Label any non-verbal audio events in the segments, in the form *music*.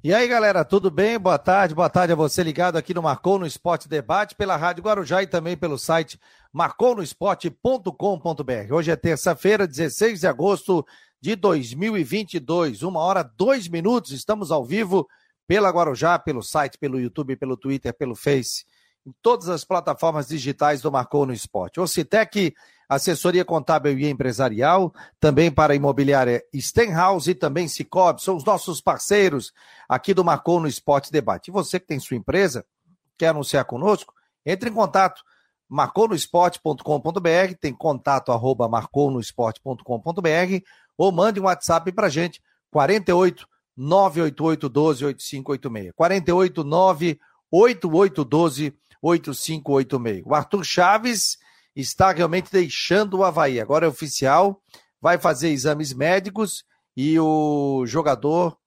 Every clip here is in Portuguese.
E aí, galera, tudo bem? Boa tarde, boa tarde a você ligado aqui no Marcou no Esporte Debate, pela Rádio Guarujá e também pelo site marconosport.com.br. Hoje é terça-feira, 16 de agosto de 2022, uma hora, dois minutos, estamos ao vivo pela Guarujá, pelo site, pelo YouTube, pelo Twitter, pelo Face, em todas as plataformas digitais do Marcou no Esporte. O Citec assessoria contábil e empresarial, também para a imobiliária Stenhouse e também Cicobi, são os nossos parceiros aqui do Marcou no Esporte Debate. E você que tem sua empresa, quer anunciar conosco, entre em contato, marconosport.com.br, tem contato arroba marconosport.com.br ou mande um WhatsApp para gente, 48 988 12 8586. 48 988 12 8586. O Arthur Chaves está realmente deixando o Havaí. Agora é oficial, vai fazer exames médicos e o jogador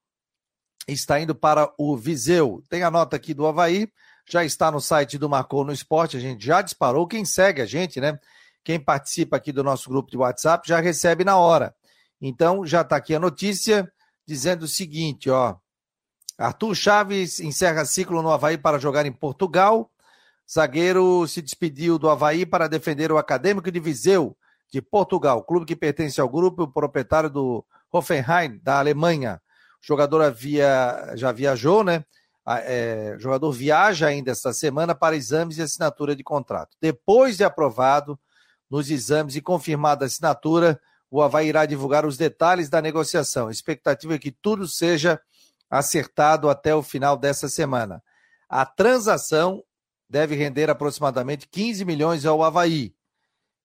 está indo para o Viseu. Tem a nota aqui do Havaí, já está no site do Marcou no Esporte, a gente já disparou. Quem segue a gente, né? Quem participa aqui do nosso grupo de WhatsApp já recebe na hora. Então, já está aqui a notícia dizendo o seguinte, ó. Arthur Chaves encerra ciclo no Havaí para jogar em Portugal. Zagueiro se despediu do Havaí para defender o Acadêmico de Viseu, de Portugal, clube que pertence ao grupo, proprietário do Hoffenheim, da Alemanha. O jogador havia, já viajou, né? É, jogador viaja ainda esta semana para exames e assinatura de contrato. Depois de aprovado nos exames e confirmada a assinatura, o Havaí irá divulgar os detalhes da negociação. A expectativa é que tudo seja acertado até o final dessa semana. A transação deve render aproximadamente 15 milhões ao Havaí.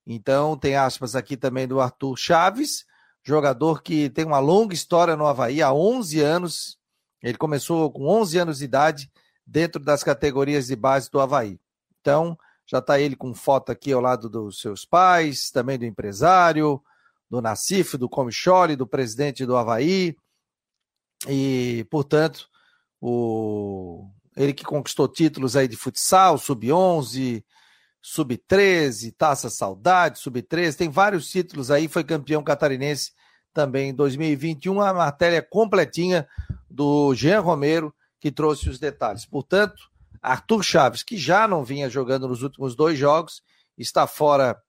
Então, tem aspas aqui também do Arthur Chaves, jogador que tem uma longa história no Havaí, há 11 anos. Ele começou com 11 anos de idade dentro das categorias de base do Havaí. Então, já está ele com foto aqui ao lado dos seus pais, também do empresário, do Nacif, do Comicholi, do presidente do Havaí. E, portanto, o ele que conquistou títulos aí de futsal, sub-11, sub-13, Taça Saudade, sub-13, tem vários títulos aí, foi campeão catarinense também em 2021, a matéria completinha do Jean Romero, que trouxe os detalhes. Portanto, Arthur Chaves, que já não vinha jogando nos últimos dois jogos, está fora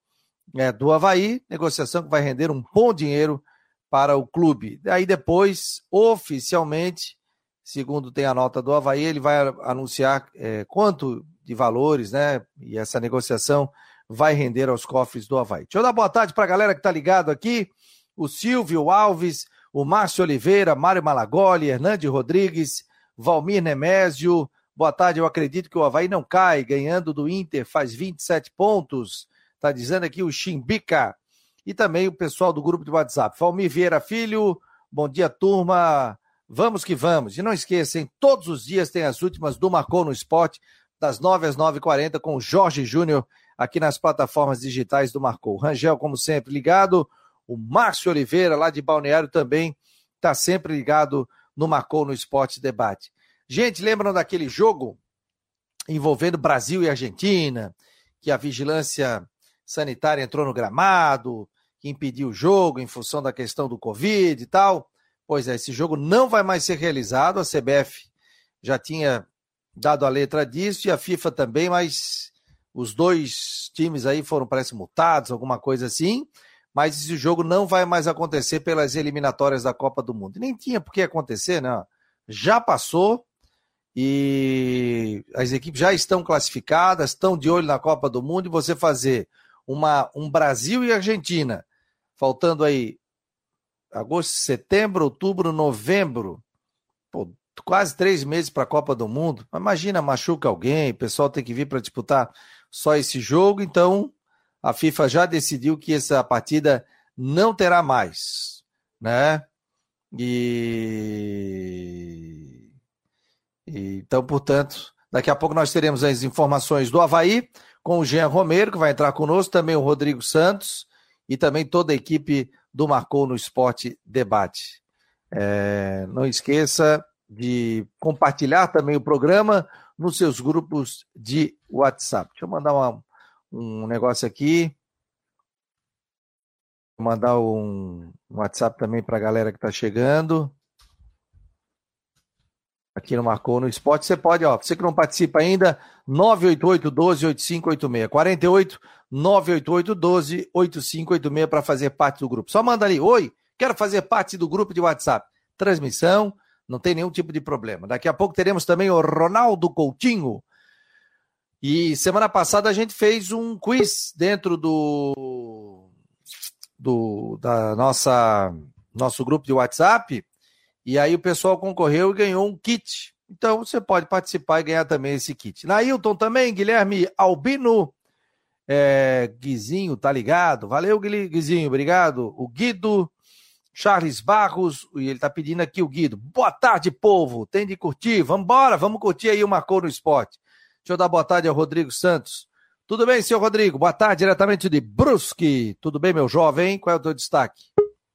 é, do Havaí, negociação que vai render um bom dinheiro para o clube. Aí depois, oficialmente, segundo tem a nota do Havaí, ele vai anunciar é, quanto de valores, né? E essa negociação vai render aos cofres do Havaí. Deixa eu dar boa tarde para a galera que está ligado aqui: o Silvio Alves, o Márcio Oliveira, Mário Malagoli, Hernande Rodrigues, Valmir Nemésio. Boa tarde, eu acredito que o Havaí não cai, ganhando do Inter, faz 27 pontos. Está dizendo aqui o Chimbica. E também o pessoal do grupo de WhatsApp. Valmir Vieira Filho, bom dia, turma. Vamos que vamos. E não esqueçam, todos os dias tem as últimas do Marcou no Esporte, das 9 às 9h40, com o Jorge Júnior, aqui nas plataformas digitais do Marcou. Rangel, como sempre, ligado. O Márcio Oliveira, lá de Balneário, também está sempre ligado no Marcou no Esporte Debate. Gente, lembram daquele jogo envolvendo Brasil e Argentina, que a vigilância sanitária entrou no gramado, que impediu o jogo em função da questão do Covid e tal? Pois é, esse jogo não vai mais ser realizado. A CBF já tinha dado a letra disso e a FIFA também, mas os dois times aí foram, parece, multados, alguma coisa assim. Mas esse jogo não vai mais acontecer pelas eliminatórias da Copa do Mundo. Nem tinha por que acontecer, né? Já passou e as equipes já estão classificadas, estão de olho na Copa do Mundo e você fazer uma, um Brasil e Argentina, faltando aí agosto, setembro, outubro, novembro. Pô, quase três meses para a Copa do Mundo. Imagina, machuca alguém, o pessoal tem que vir para disputar só esse jogo. Então, a FIFA já decidiu que essa partida não terá mais, né? E... e... então, portanto, daqui a pouco nós teremos as informações do Havaí com o Jean Romero, que vai entrar conosco, também o Rodrigo Santos e também toda a equipe do Marcou no Esporte Debate. É, não esqueça de compartilhar também o programa nos seus grupos de WhatsApp. Deixa eu mandar uma, um negócio aqui. Vou mandar um, um WhatsApp também para a galera que está chegando. Aqui no Marcou no Esporte. Você pode, ó, você que não participa ainda, 988 12 8586. 48 988 12 8586 para fazer parte do grupo. Só manda ali, oi, quero fazer parte do grupo de WhatsApp. Transmissão, não tem nenhum tipo de problema. Daqui a pouco teremos também o Ronaldo Coutinho. E semana passada a gente fez um quiz dentro do, do da nossa nosso grupo de WhatsApp e aí o pessoal concorreu e ganhou um kit. Então você pode participar e ganhar também esse kit. Nailton também, Guilherme Albino, é, Guizinho, tá ligado? Valeu, Guizinho, obrigado. O Guido, Charles Barros, e ele tá pedindo aqui o Guido. Boa tarde, povo. Tem de curtir? Vambora, vamos curtir aí o Marcou no Esporte. Deixa eu dar boa tarde ao Rodrigo Santos. Tudo bem, senhor Rodrigo? Boa tarde, diretamente de Brusque. Tudo bem, meu jovem? Qual é o teu destaque?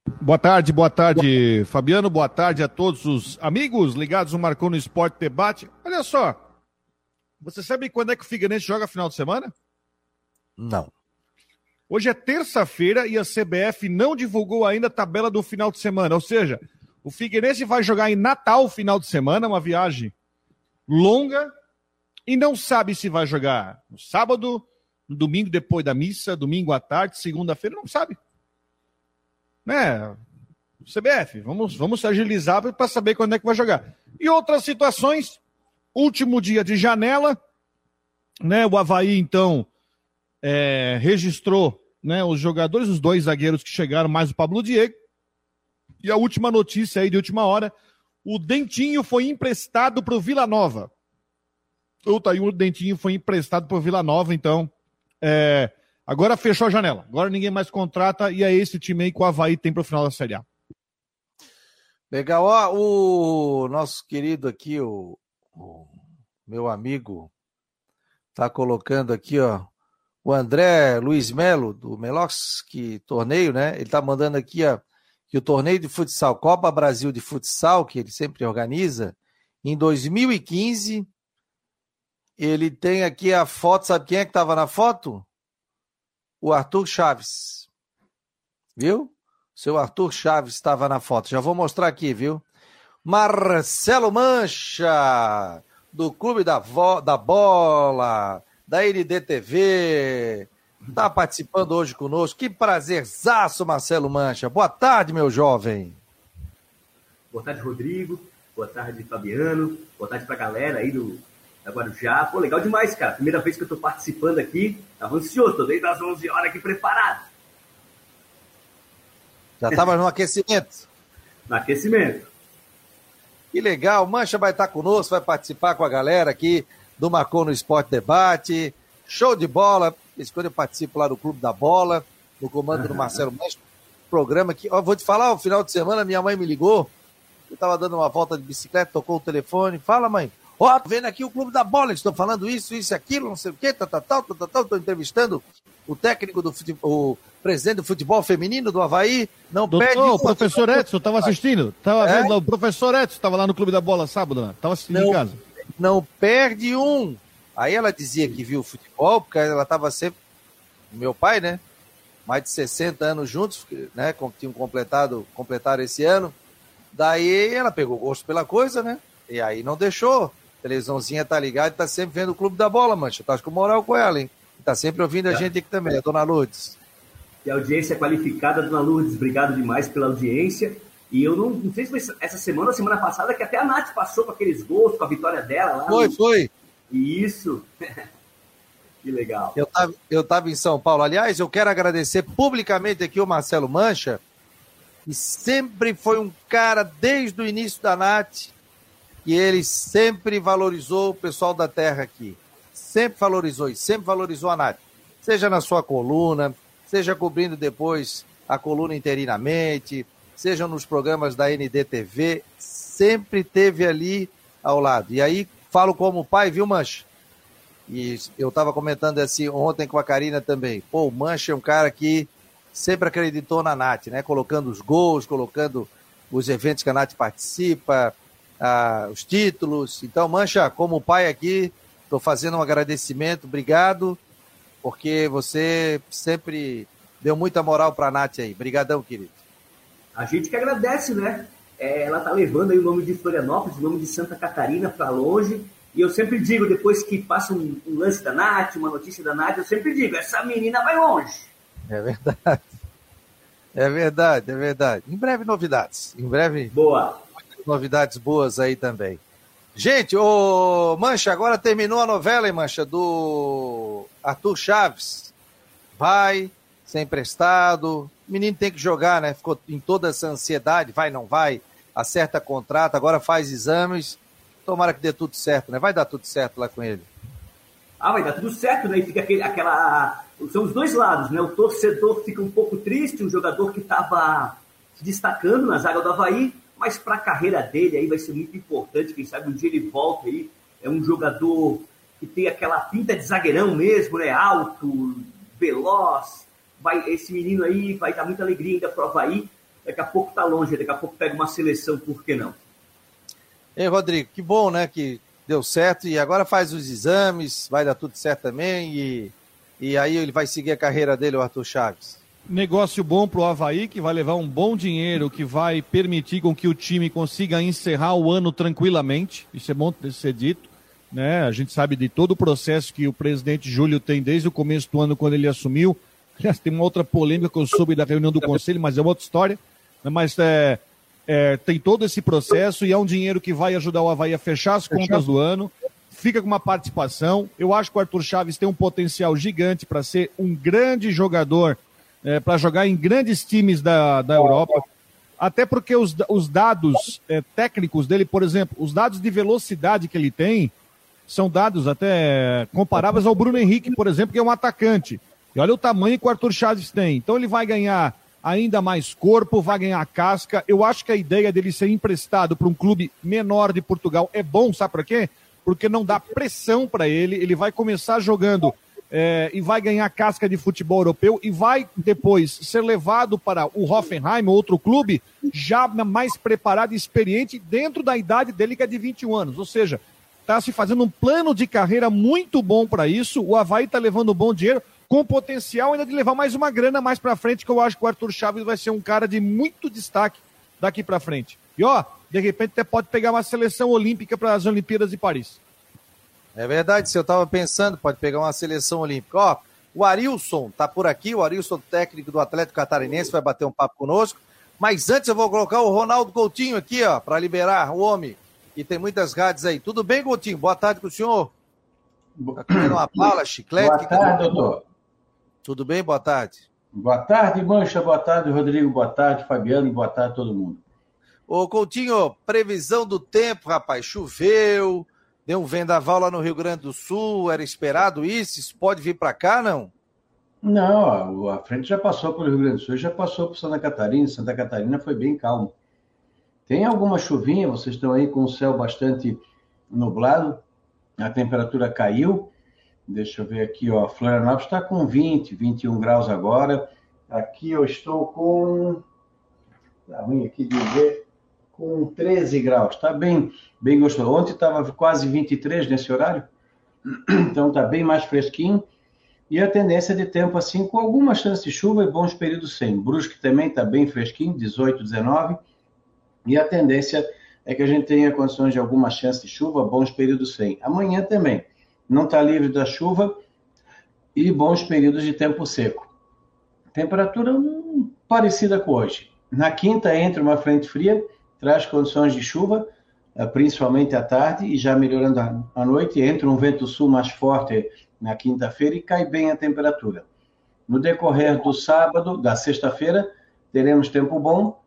Boa tarde, boa tarde, Fabiano. Boa tarde a todos os amigos ligados no Marcou no Esporte Debate. Olha só, você sabe quando é que o Figueirense joga final de semana? Não. Hoje é terça-feira e a CBF não divulgou ainda a tabela do final de semana. Ou seja, o Figueirense vai jogar em Natal final de semana, uma viagem longa, e não sabe se vai jogar no sábado, no domingo depois da missa, domingo à tarde, segunda-feira, não sabe né? CBF, vamos, vamos agilizar para saber quando é que vai jogar. E outras situações, último dia de janela, né? O Havaí, então, é, registrou né, os jogadores, os dois zagueiros que chegaram, mais o Pablo Diego. E a última notícia aí de última hora: o Dentinho foi emprestado para o Vila Nova. O Dentinho foi emprestado para o Vila Nova, então. É, Agora fechou a janela. Agora ninguém mais contrata e é esse time aí que o Havaí tem para o final da Série A. Legal. Ó, o nosso querido aqui, o, o meu amigo, tá colocando aqui, ó, o André Luiz Melo, do Melox, torneio, né? Ele tá mandando aqui, ó, que o torneio de futsal, Copa Brasil de Futsal, que ele sempre organiza, em 2015, ele tem aqui a foto, sabe quem é que estava na foto? O Arthur Chaves. Viu? Seu Arthur Chaves estava na foto. Já vou mostrar aqui, viu? Marcelo Mancha, do Clube da, Vo da Bola, da NDTV. Está participando hoje conosco. Que prazerzaço, Marcelo Mancha. Boa tarde, meu jovem. Boa tarde, Rodrigo. Boa tarde, Fabiano. Boa tarde para a galera aí do da Guarujá. Pô, legal demais, cara. Primeira vez que eu tô participando aqui, tava ansioso, tô desde as 11 horas aqui preparado. Já tava no aquecimento? *laughs* No aquecimento. Que legal, Mancha vai estar conosco, vai participar com a galera aqui do Marcou no Esporte Debate. Show de bola. Quando eu participo lá do Clube da Bola, no comando do Marcelo Mancha. Programa que, ó, vou te falar, o final de semana minha mãe me ligou. Eu tava dando uma volta de bicicleta, tocou o telefone. Fala, mãe. Ó, oh, vendo aqui o Clube da Bola, estou falando isso, isso, aquilo, não sei o quê, tal, tal, tal, tal, tal, estou entrevistando o técnico do futebol, o presidente do futebol feminino do Havaí, não Doutor, perde... o professor Edson, estava assistindo, estava é? vendo, o professor Edson estava lá no Clube da Bola sábado, estava né? assistindo não, em casa. Não perde um. Aí ela dizia que viu o futebol, porque ela estava sempre... Meu pai, né? Mais de 60 anos juntos, né? Tinham completado, completaram esse ano. Daí ela pegou gosto pela coisa, né? E aí não deixou televisãozinha tá ligada e tá sempre vendo o Clube da Bola, mancha. Tá com moral com ela, hein? Tá sempre ouvindo a é. gente aqui também, a dona Lourdes. E a audiência qualificada, dona Lourdes, obrigado demais pela audiência. E eu não, não sei se foi essa semana ou semana passada que até a Nath passou com aqueles gols, com a vitória dela lá. Foi, no... foi. Isso. *laughs* que legal. Eu tava, eu tava em São Paulo. Aliás, eu quero agradecer publicamente aqui o Marcelo Mancha, que sempre foi um cara, desde o início da Nath, que ele sempre valorizou o pessoal da terra aqui. Sempre valorizou e sempre valorizou a Nath. Seja na sua coluna, seja cobrindo depois a coluna interinamente, seja nos programas da NDTV, sempre teve ali ao lado. E aí falo como pai, viu, Mancha? E eu estava comentando assim ontem com a Karina também. Pô, o Mancha é um cara que sempre acreditou na Nath, né? Colocando os gols, colocando os eventos que a Nath participa, ah, os títulos. Então, Mancha, como pai aqui, estou fazendo um agradecimento, obrigado, porque você sempre deu muita moral para a Nath aí. Obrigadão, querido. A gente que agradece, né? é, ela tá levando aí o nome de Florianópolis, o nome de Santa Catarina para longe. E eu sempre digo, depois que passa um, um, lance da Nath, uma notícia da Nath, eu sempre digo, essa menina vai longe. É verdade. É verdade, é verdade. Em breve novidades. Em breve. Boa. Novidades boas aí também. Gente, o Mancha, agora terminou a novela, hein, Mancha, do Arthur Chaves. Vai, ser emprestado. O menino tem que jogar, né? Ficou em toda essa ansiedade, vai, não vai, acerta contrato, agora faz exames. Tomara que dê tudo certo, né? Vai dar tudo certo lá com ele. Ah, vai dar tudo certo, né? E fica aquele, aquela. São os dois lados, né? O torcedor fica um pouco triste, um jogador que estava se destacando na zaga do Havaí, mas para a carreira dele aí vai ser muito importante. Quem sabe um dia ele volta aí. É um jogador que tem aquela pinta de zagueirão mesmo, né? Alto, veloz. Vai, esse menino aí vai dar muita alegria ainda pro Havaí. Daqui a pouco tá longe, daqui a pouco pega uma seleção, por que não? Ei, Rodrigo, que bom, né? Que deu certo e agora faz os exames, vai dar tudo certo também e, e aí ele vai seguir a carreira dele, o Arthur Chaves. Negócio bom para o Havaí, que vai levar um bom dinheiro, que vai permitir com que o time consiga encerrar o ano tranquilamente. Isso é bom ser dito. Né? A gente sabe de todo o processo que o presidente Júlio tem desde o começo do ano, quando ele assumiu. Aliás, tem uma outra polêmica que eu soube da reunião do conselho, mas é outra história. Mas é, é, tem todo esse processo e é um dinheiro que vai ajudar o Havaí a fechar as contas do ano. Fica com uma participação. Eu acho que o Arthur Chaves tem um potencial gigante para ser um grande jogador, é, para jogar em grandes times da, da Europa. Até porque os, os dados é, técnicos dele, por exemplo, os dados de velocidade que ele tem, são dados até comparáveis ao Bruno Henrique, por exemplo, que é um atacante. E olha o tamanho que o Arthur Chaves tem. Então ele vai ganhar ainda mais corpo, vai ganhar casca. Eu acho que a ideia dele ser emprestado para um clube menor de Portugal é bom, sabe para quê? Porque não dá pressão para ele, ele vai começar jogando é, e vai ganhar casca de futebol europeu e vai depois ser levado para o Hoffenheim, outro clube, já mais preparado e experiente dentro da idade dele, que é de 21 anos. Ou seja, está se fazendo um plano de carreira muito bom para isso. O Havaí está levando bom dinheiro com potencial ainda de levar mais uma grana mais para frente, que eu acho que o Arthur Chaves vai ser um cara de muito destaque daqui para frente. E ó, de repente até pode pegar uma seleção olímpica para as Olimpíadas de Paris. É verdade, se eu estava pensando, pode pegar uma seleção olímpica. Ó, o Arilson tá por aqui, o Arilson, técnico do Atlético Catarinense, vai bater um papo conosco. Mas antes eu vou colocar o Ronaldo Coutinho aqui, ó, para liberar o homem. E tem muitas rádios aí. Tudo bem, Coutinho? Boa tarde com o senhor. Tá comendo uma bala, chiclete? Boa tarde, doutor. Tudo bem? Boa tarde. Boa tarde, Mancha. Boa tarde, Rodrigo. Boa tarde, Fabiano. Boa tarde, todo mundo. Ô, Coutinho, previsão do tempo, rapaz. Choveu, deu um vendaval lá no Rio Grande do Sul. Era esperado isso? Isso pode vir para cá, não? Não, a frente já passou pelo Rio Grande do Sul, já passou por Santa Catarina. Santa Catarina foi bem calmo. Tem alguma chuvinha, vocês estão aí com o céu bastante nublado, a temperatura caiu, Deixa eu ver aqui, ó. Florianópolis está com 20, 21 graus agora. Aqui eu estou com. Tá ruim aqui de ver. Com 13 graus. Está bem, bem gostoso. Ontem estava quase 23 nesse horário. *clears throat* Então está bem mais fresquinho. E a tendência de tempo assim, com alguma chance de chuva e bons períodos sem. Brusque também está bem fresquinho, 18, 19. E a tendência é que a gente tenha condições de alguma chance de chuva, bons períodos sem. Amanhã também não está livre da chuva e bons períodos de tempo seco. Temperatura hum, parecida com hoje. Na quinta entra uma frente fria, traz condições de chuva, eh, principalmente à tarde, e já melhorando à noite, entra um vento sul mais forte na quinta-feira e cai bem a temperatura. No decorrer do sábado, da sexta-feira, teremos tempo bom,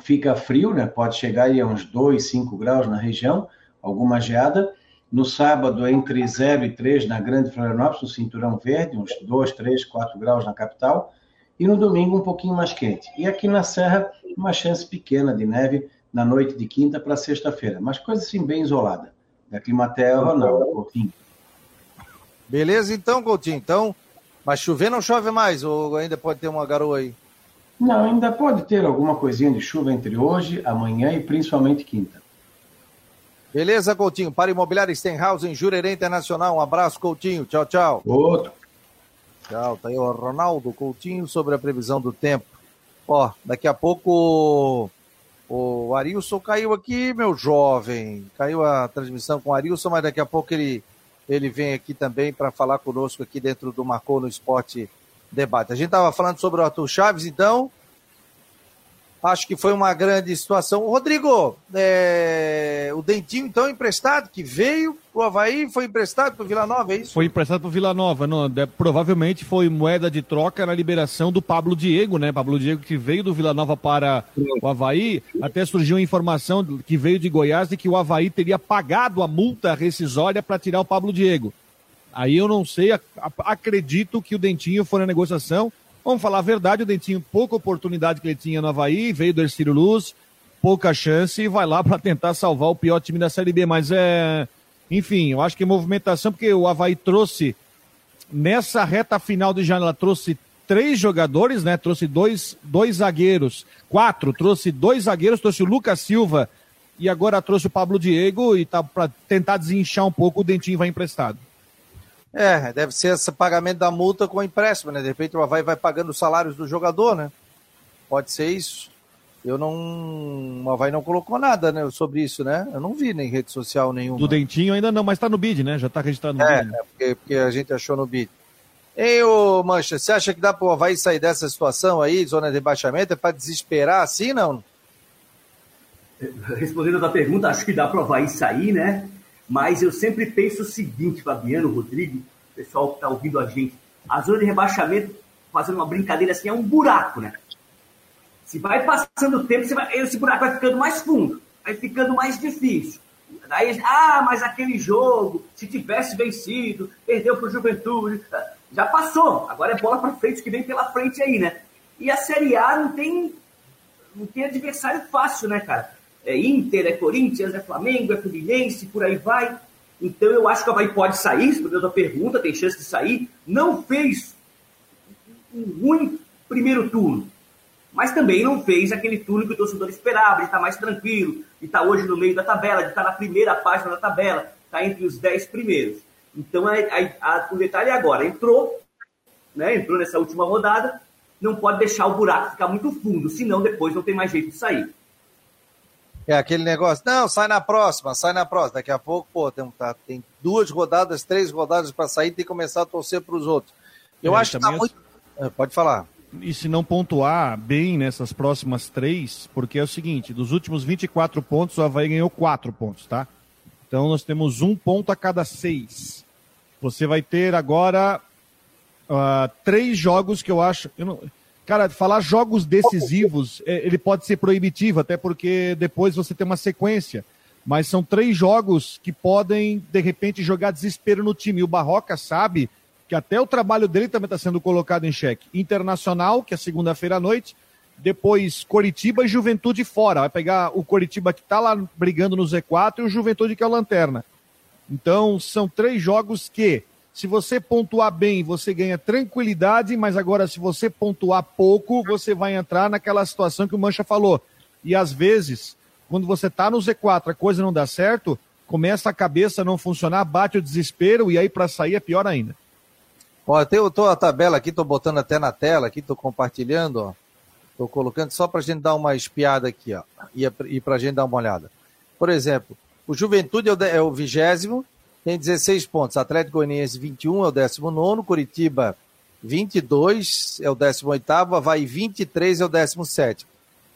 fica frio, né? pode chegar a uns 2, 5 graus na região, alguma geada, no sábado, entre 0 e 3 na Grande Florianópolis, no Cinturão Verde, uns 2, 3, 4 graus na capital. E no domingo, um pouquinho mais quente. E aqui na Serra, uma chance pequena de neve na noite de quinta para sexta-feira. Mas coisa assim, bem isolada. Da Climaterra, não, um pouquinho. Beleza, então, Coutinho. Então, mas chover não chove mais? Ou ainda pode ter uma garoa aí? Não, ainda pode ter alguma coisinha de chuva entre hoje, amanhã e principalmente quinta. Beleza, Coutinho? Para Imobiliária Stenhouse em Jurerê Internacional. Um abraço, Coutinho. Tchau, tchau. Outro. Tchau. Tá aí o Ronaldo Coutinho sobre a previsão do tempo. Ó, daqui a pouco O Arilson caiu aqui, meu jovem. Caiu a transmissão com o Arilson, mas daqui a pouco ele, ele vem aqui também para falar conosco aqui dentro do Marcou no Esporte Debate. A gente estava falando sobre o Arthur Chaves, então. Acho que foi uma grande situação. Rodrigo, é... o Dentinho, então, emprestado, que veio o Havaí, foi emprestado para o Vila Nova, é isso? Foi emprestado para o Vila Nova. Não, é, provavelmente foi moeda de troca na liberação do Pablo Diego, né? Pablo Diego que veio do Vila Nova para o Havaí. Até surgiu a informação que veio de Goiás de que o Havaí teria pagado a multa rescisória para tirar o Pablo Diego. Aí eu não sei, acredito que o Dentinho foi na negociação Vamos falar a verdade, o Dentinho, pouca oportunidade que ele tinha no Havaí, veio do Ercílio Luz, pouca chance e vai lá para tentar salvar o pior time da Série B. Mas é. Enfim, eu acho que movimentação, porque o Havaí trouxe, nessa reta final de janela, trouxe três jogadores, né? Trouxe dois, dois zagueiros, quatro, trouxe dois zagueiros, trouxe o Lucas Silva e agora trouxe o Pablo Diego e tá para tentar desinchar um pouco, o Dentinho vai emprestado. É, deve ser esse pagamento da multa com empréstimo, né? De repente o Havaí vai pagando os salários do jogador, né? Pode ser isso. Eu não. O Havaí não colocou nada né, sobre isso, né? Eu não vi nem rede social nenhuma. Do Dentinho ainda não, mas tá no bid, né? Já tá registrado no é, bid. É, porque, porque, a gente achou no bid. Ei, ô Mancha, você acha que dá pro Havaí sair dessa situação aí, zona de rebaixamento? É pra desesperar assim, não? Respondendo a da pergunta, acho que dá pro Havaí sair, né? Mas eu sempre penso o seguinte, Fabiano, Rodrigo, pessoal que está ouvindo a gente, a zona de rebaixamento, fazendo uma brincadeira assim, é um buraco, né? Se vai passando o tempo, vai, esse buraco vai ficando mais fundo, vai ficando mais difícil. Daí, ah, mas aquele jogo, se tivesse vencido, perdeu para o Juventude, já passou. Agora é bola para frente que vem pela frente aí, né? E a Série A não tem, não tem adversário fácil, né, cara? É Inter, é Corinthians, é Flamengo, é Fluminense, por aí vai. Então eu acho que o Havaí pode sair, respondendo a pergunta, tem chance de sair. Não fez um ruim primeiro turno, mas também não fez aquele turno que o torcedor esperava, de estar mais tranquilo, de estar hoje no meio da tabela, de estar na primeira página da tabela, estar entre os dez primeiros. Então a, a, a, o detalhe é agora, entrou, né, entrou nessa última rodada, não pode deixar o buraco ficar muito fundo, senão depois não tem mais jeito de sair. É aquele negócio, não, sai na próxima, sai na próxima. Daqui a pouco, pô, tem, tá, tem duas rodadas, três rodadas para sair, tem que começar a torcer para os outros. Eu é, acho que tá muito. É, pode falar. E se não pontuar bem nessas próximas três, porque é o seguinte: dos últimos 24 pontos, o Havaí ganhou quatro pontos, tá? Então nós temos um ponto a cada seis. Você vai ter agora uh, três jogos que eu acho. Eu não, Cara, falar jogos decisivos, é, ele pode ser proibitivo, até porque depois você tem uma sequência. Mas são três jogos que podem, de repente, jogar desespero no time. E o Barroca sabe que até o trabalho dele também está sendo colocado em xeque. Internacional, que é segunda-feira à noite, depois Coritiba e Juventude fora. Vai pegar o Coritiba que está lá brigando no Z4 e o Juventude que é o Lanterna. Então, são três jogos que se você pontuar bem, você ganha tranquilidade, mas agora se você pontuar pouco, você vai entrar naquela situação que o Mancha falou. E às vezes, quando você está no Z4, a coisa não dá certo, começa a cabeça a não funcionar, bate o desespero e aí para sair é pior ainda. Ó, eu tô a tabela aqui, tô botando até na tela aqui, tô compartilhando, ó. Tô colocando só para a gente dar uma espiada aqui, ó, e, e para a gente dar uma olhada. Por exemplo, o Juventude é o é vigésimo, tem 16 pontos. Atlético Goianiense 21 é o 19, Curitiba 22 é o 18, Havaí 23 é o 17.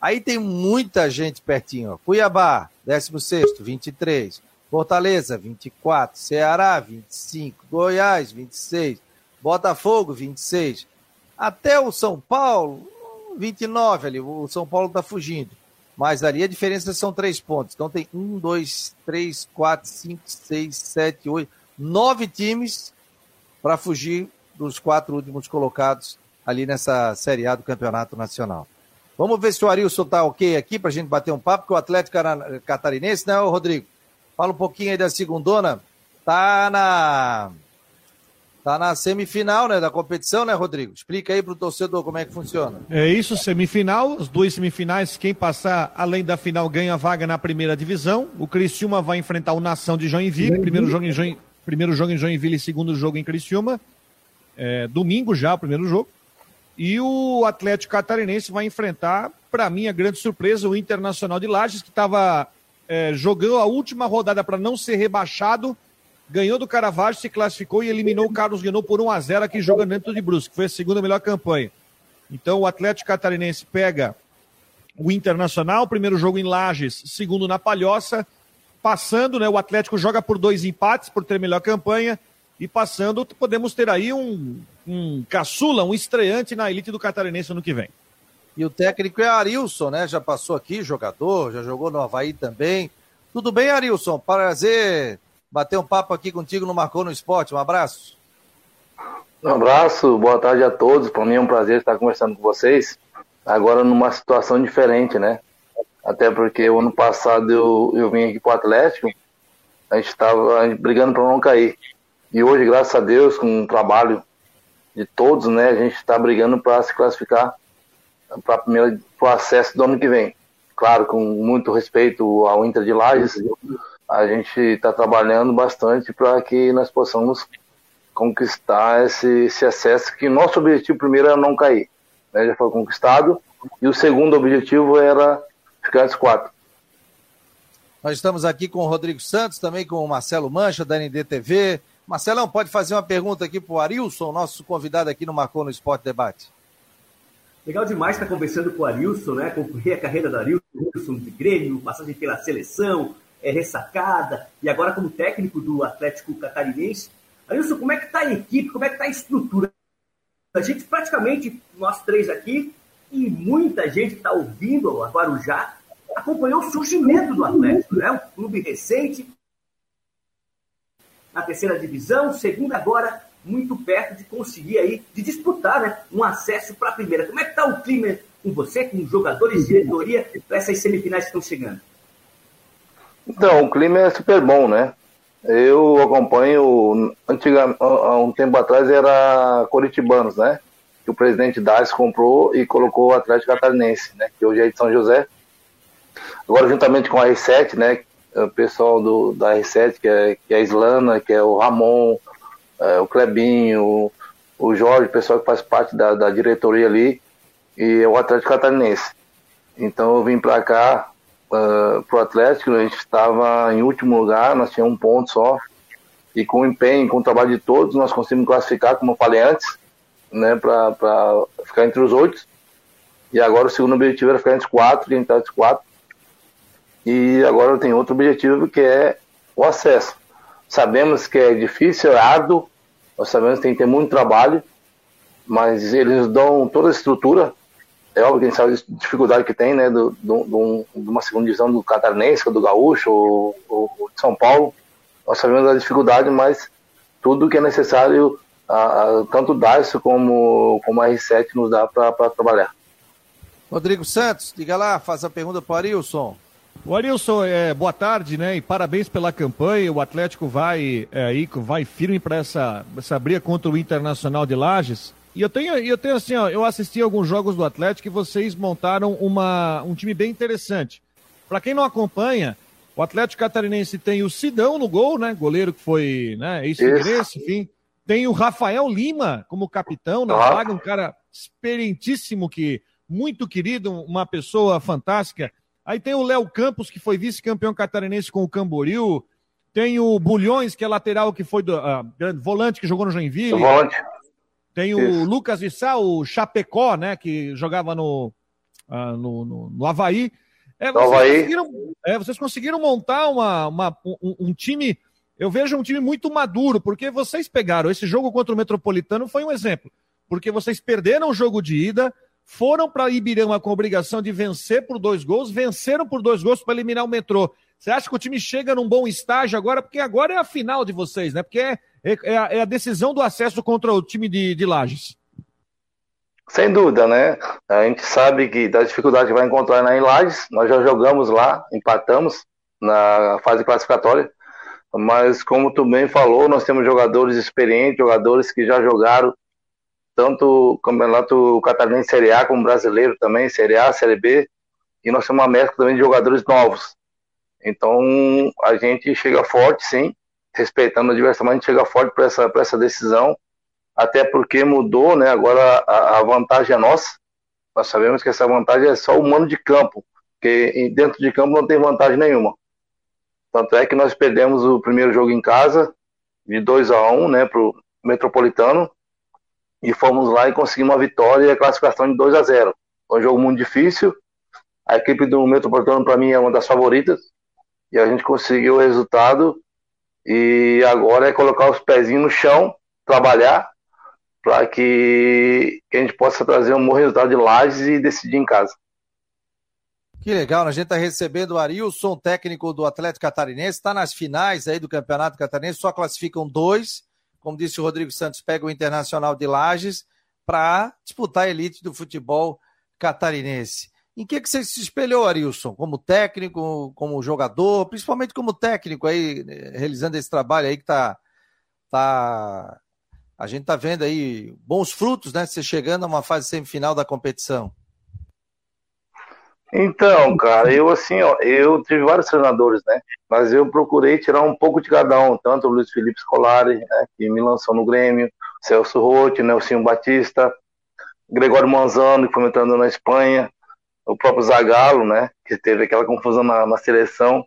Aí tem muita gente pertinho. Ó. Cuiabá, 16, 23. Fortaleza, 24. Ceará, 25. Goiás, 26. Botafogo, 26. Até o São Paulo, 29 ali. O São Paulo está fugindo. Mas ali a diferença são três pontos. Então tem um, dois, três, quatro, cinco, seis, sete, oito, nove times para fugir dos quatro últimos colocados ali nessa Série A do Campeonato Nacional. Vamos ver se o Arilson está ok aqui para a gente bater um papo, porque o Atlético Catarinense, né, Rodrigo? Fala um pouquinho aí da segundona. Tá na Tá na semifinal, né, da competição, né, Rodrigo? Explica aí pro torcedor como é que funciona. É isso, semifinal, as duas semifinais, quem passar além da final ganha vaga na primeira divisão. O Criciúma vai enfrentar o Nação de Joinville, primeiro jogo em Joinville, primeiro jogo em Joinville e segundo jogo em Criciúma. É, domingo já, o primeiro jogo. E o Atlético Catarinense vai enfrentar, para mim, a grande surpresa, o Internacional de Lages, que estava é, jogando a última rodada para não ser rebaixado, ganhou do Caravaggio, se classificou e eliminou o Carlos Guinou por 1 a 0 aqui jogando dentro de Brusque, que foi a segunda melhor campanha. Então o Atlético Catarinense pega o Internacional, primeiro jogo em Lages, segundo na Palhoça, passando, né? O Atlético joga por dois empates, por ter melhor campanha, e passando, podemos ter aí um, um caçula, um estreante na elite do Catarinense ano que vem. E o técnico é Arilson, né? Já passou aqui, jogador, já jogou no Havaí também. Tudo bem, Arilson? Prazer bater um papo aqui contigo no Marcou no Esporte. Um abraço. Um abraço, boa tarde a todos. Para mim é um prazer estar conversando com vocês. Agora numa situação diferente, né? Até porque o ano passado eu, eu vim aqui para o Atlético, a gente estava brigando para não cair. E hoje, graças a Deus, com o trabalho de todos, né, a gente está brigando para se classificar para o acesso do ano que vem. Claro, com muito respeito ao Inter de Lages, a gente está trabalhando bastante para que nós possamos conquistar esse, esse acesso, que nosso objetivo primeiro era não cair. Né, já foi conquistado, e o segundo objetivo era ficar entre quatro. Nós estamos aqui com o Rodrigo Santos, também com o Marcelo Mancha, da NDTV. Marcelão, pode fazer uma pergunta aqui para o Arilson, nosso convidado aqui no Marcou no Esporte Debate. Legal demais estar conversando com o Arilson, né? Acompanhei a carreira do Arilson de Grêmio, passagem pela seleção, é ressacada, e agora como técnico do Atlético Catarinense. Arilson, como é que está a equipe, como é que está a estrutura? A gente praticamente, nós três aqui, e muita gente que está ouvindo a Guarujá, acompanhou o surgimento do Atlético, né? Um clube recente, na terceira divisão, segundo agora muito perto de conseguir aí, de disputar né, um acesso para a primeira. Como é que está o clima com você, com os jogadores de diretoria, para essas semifinais que estão chegando? Então, o clima é super bom, né? Eu acompanho, antiga, há um tempo atrás era Coritibanos, né? Que o presidente Dars comprou e colocou o Atlético Catarinense, né? Que hoje é de São José. Agora, juntamente com a R7, né? O pessoal do, da R7, que é, que é a Islana, que é o Ramon, é, o Clebinho, o Jorge, o pessoal que faz parte da, da diretoria ali, e o Atlético Catarinense. Então eu vim para cá, uh, pro Atlético, a gente estava em último lugar, nós tínhamos um ponto só, e com o empenho, com o trabalho de todos, nós conseguimos classificar, como eu falei antes, né, para ficar entre os oito. E agora o segundo objetivo era ficar entre os quatro, entrar entre os quatro. E agora tem outro objetivo que é o acesso. Sabemos que é difícil, é árduo, nós sabemos que tem que ter muito trabalho, mas eles dão toda a estrutura. É óbvio que a gente sabe a dificuldade que tem, né, do, do, de uma segunda divisão do Catarinense, do Gaúcho, ou, ou, de São Paulo. Nós sabemos da dificuldade, mas tudo que é necessário, a, a, tanto o Darcio como, como a R7 nos dá para trabalhar. Rodrigo Santos, diga lá, faz a pergunta para o Arilson. O Arilson, é, boa tarde, né? E parabéns pela campanha. O Atlético vai é, aí, vai firme para essa, essa briga contra o Internacional de Lages. E eu tenho, eu tenho assim, ó, eu assisti alguns jogos do Atlético e vocês montaram uma, um time bem interessante. Para quem não acompanha, o Atlético Catarinense tem o Sidão no gol, né? Goleiro que foi, né? Ex-Figueirense, enfim. Tem o Rafael Lima como capitão na ah. vaga, um cara experientíssimo que muito querido, uma pessoa fantástica. Aí tem o Léo Campos, que foi vice-campeão catarinense com o Camboriú. Tem o Bulhões, que é lateral, que foi do, uh, volante, que jogou no Joinville. Volante. Tem o Isso. Lucas Vissal, o Chapecó, né, que jogava no, uh, no, no, no Havaí. É, vocês, Havaí. Conseguiram, é, vocês conseguiram montar uma, uma um, um, time. Eu vejo um time muito maduro, porque vocês pegaram esse jogo contra o Metropolitano, foi um exemplo. Porque vocês perderam o jogo de ida, foram para Ibirama com a obrigação de vencer por dois gols, venceram por dois gols para eliminar o metrô. Você acha que o time chega num bom estágio agora? Porque agora é a final de vocês, né? Porque é, é, é, a, é a, decisão do acesso contra o time de, de Lages. Sem dúvida, né? A gente sabe que da dificuldade que vai encontrar na Lages, nós já jogamos lá, empatamos na fase classificatória, mas como tu bem falou, nós temos jogadores experientes, jogadores que já jogaram tanto o campeonato catarinense Série A como brasileiro também, Série A, Série B, e nós temos uma mescla também de jogadores novos. Então a gente chega forte, sim, respeitando o adversário, mas a gente chega forte para essa, essa decisão até porque mudou, né? Agora a, a vantagem é nossa. Nós sabemos que essa vantagem é só o mano de campo, porque dentro de campo não tem vantagem nenhuma. Tanto é que nós perdemos o primeiro jogo em casa, de 2 a 1 um, né, para o Metropolitano, e fomos lá e conseguimos uma vitória e a classificação de 2 a 0 Foi um jogo muito difícil. A equipe do Metropolitano, para mim, é uma das favoritas, e a gente conseguiu o resultado. E agora é colocar os pezinhos no chão, trabalhar, para que, a gente possa trazer um bom resultado de lajes e decidir em casa. Que legal, né? a gente está recebendo o Arilson, técnico do Atlético Catarinense, está nas finais aí do Campeonato Catarinense, só classificam dois, como disse o Rodrigo Santos, pega o Internacional de Lages para disputar a elite do futebol catarinense. Em que, que você se espelhou, Arilson? Como técnico, como jogador, principalmente como técnico aí, realizando esse trabalho aí que tá, tá a gente tá vendo aí bons frutos, né? Você chegando a uma fase semifinal da competição. Então, cara, eu assim, ó, eu tive vários treinadores, né? Mas eu procurei tirar um pouco de cada um, tanto o Luiz Felipe Scolari, né, que me lançou no Grêmio, Celso Rotti, Nelson Batista, Gregório Manzano, que foi entrando na Espanha, o próprio Zagallo, né, que teve aquela confusão na, na seleção.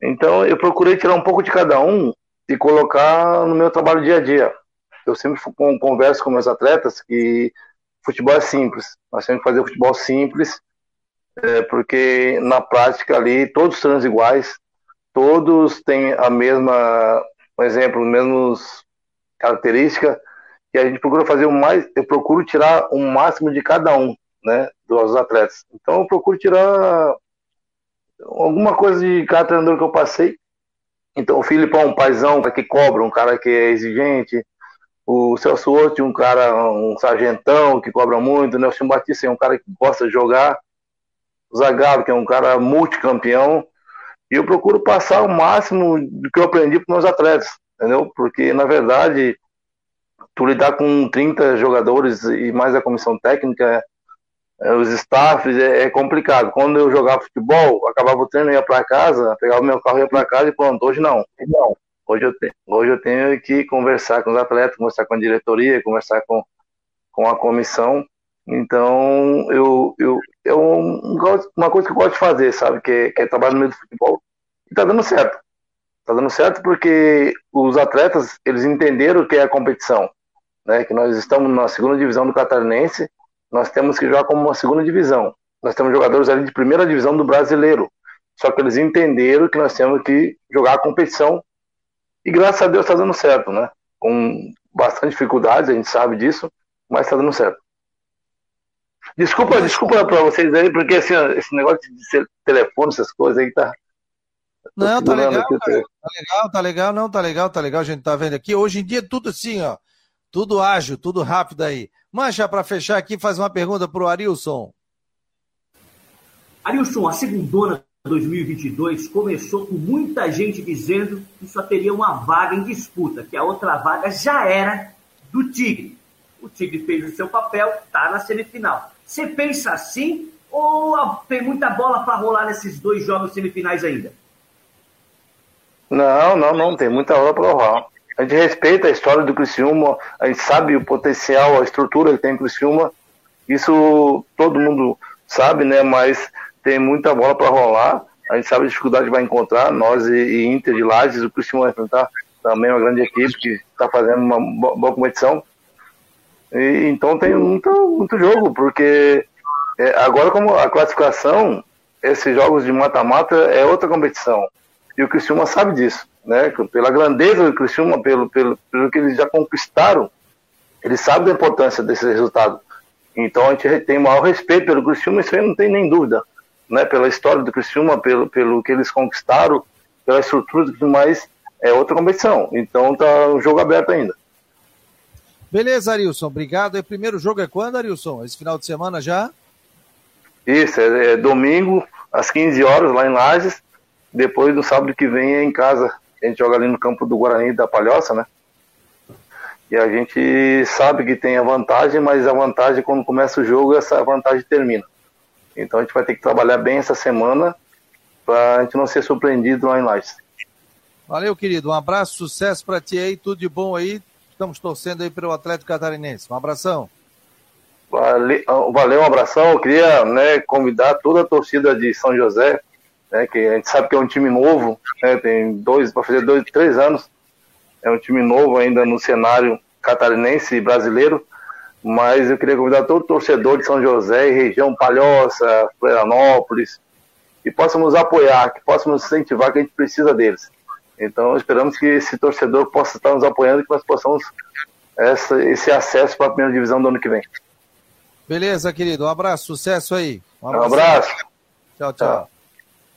Então, eu procurei tirar um pouco de cada um e colocar no meu trabalho dia a dia. Eu sempre converso com meus atletas que futebol é simples. Nós temos que fazer futebol simples é, porque na prática ali todos são iguais, todos têm a mesma, por exemplo, mesmas características, e a gente procura fazer o mais, eu procuro tirar o máximo de cada um, né, dos atletas. Então eu procuro tirar alguma coisa de cada treinador que eu passei. Então o Filipão, é um paizão, um cara que cobra, um cara que é exigente. O Celso Orti, um cara, um sargentão que cobra muito. O Nelson Batista é um cara que gosta de jogar o Zagallo, que é um cara multicampeão, e eu procuro passar o máximo do que eu aprendi para meus atletas, entendeu? Porque, na verdade, tu lidar com 30 jogadores e mais a comissão técnica, os staffs, é, é, complicado. Quando eu jogava futebol, acabava o treino, ia para casa, pegava o meu carro, ia para casa e pronto, hoje não. Não. Hoje eu, tenho, hoje eu tenho que conversar com os atletas, conversar com a diretoria, conversar com, com a comissão então, eu, eu, eu uma coisa que eu gosto de fazer, sabe? Que, é, que é trabalhar no meio do futebol. E tá dando certo. Tá dando certo porque os atletas, eles entenderam o que é a competição. Né? Que nós estamos na segunda divisão do Catarinense, nós temos que jogar como uma segunda divisão. Nós temos jogadores ali de primeira divisão do brasileiro. Só que eles entenderam que nós temos que jogar a competição. E graças a Deus está dando certo, né? Com bastante dificuldades, a gente sabe disso, mas está dando certo. Desculpa, desculpa para vocês aí, porque assim, esse negócio de telefone, essas coisas aí tá. Não, tá legal, cara, tá legal, tá legal, não, tá legal, tá legal, a gente tá vendo aqui. Hoje em dia tudo assim, ó, tudo ágil, tudo rápido aí. Mancha, para fechar aqui, faz uma pergunta pro Arilson. Arilson, a segundona 2022 começou com muita gente dizendo que só teria uma vaga em disputa, que a outra vaga já era do Tigre. O Tigre fez o seu papel, tá na semifinal. Você pensa assim ou tem muita bola para rolar nesses dois jogos semifinais ainda? Não, não, não, tem muita bola para rolar. A gente respeita a história do Criciúma, a gente sabe o potencial, a estrutura que tem o Criciúma. Isso todo mundo sabe, né? Mas tem muita bola para rolar. A gente sabe a dificuldade que vai encontrar. Nós e, e Inter de Lages, o Criciúma vai enfrentar também uma grande equipe que está fazendo uma boa competição. E, então tem muito, muito jogo, porque é, agora como a classificação, esses jogos de mata-mata é outra competição. E o Criciúma sabe disso, né? Pela grandeza do Criciúma, pelo, pelo, pelo que eles já conquistaram, eles sabem da importância desse resultado. Então a gente tem o maior respeito pelo Criciúma, isso aí não tem nem dúvida. Né? Pela história do Criciúma, pelo, pelo que eles conquistaram, pela estrutura e tudo mais, é outra competição. Então tá um jogo aberto ainda. Beleza, Arilson, obrigado. E o primeiro jogo é quando, Arilson? Esse final de semana já? Isso, é, é domingo, às 15 horas, lá em Lages. Depois do sábado que vem é em casa. A gente joga ali no campo do Guarani da Palhoça, né? E a gente sabe que tem a vantagem, mas a vantagem, quando começa o jogo, essa vantagem termina. Então a gente vai ter que trabalhar bem essa semana para a gente não ser surpreendido lá em Lages. Valeu, querido. Um abraço, sucesso para ti aí, tudo de bom aí estamos torcendo aí pelo Atlético Catarinense. Um abração. Valeu, um abração. Eu queria né, convidar toda a torcida de São José, né, que a gente sabe que é um time novo, né, tem dois, para fazer dois, três anos, é um time novo ainda no cenário catarinense e brasileiro, mas eu queria convidar todo torcedor de São José e região Palhoça, Florianópolis, que possam nos apoiar, que possam nos incentivar, que a gente precisa deles. Então, esperamos que esse torcedor possa estar nos apoiando e que nós possamos essa, esse acesso para a primeira divisão do ano que vem. Beleza, querido. Um abraço, sucesso aí. Um abraço. Um abraço. Tchau, tchau. tchau.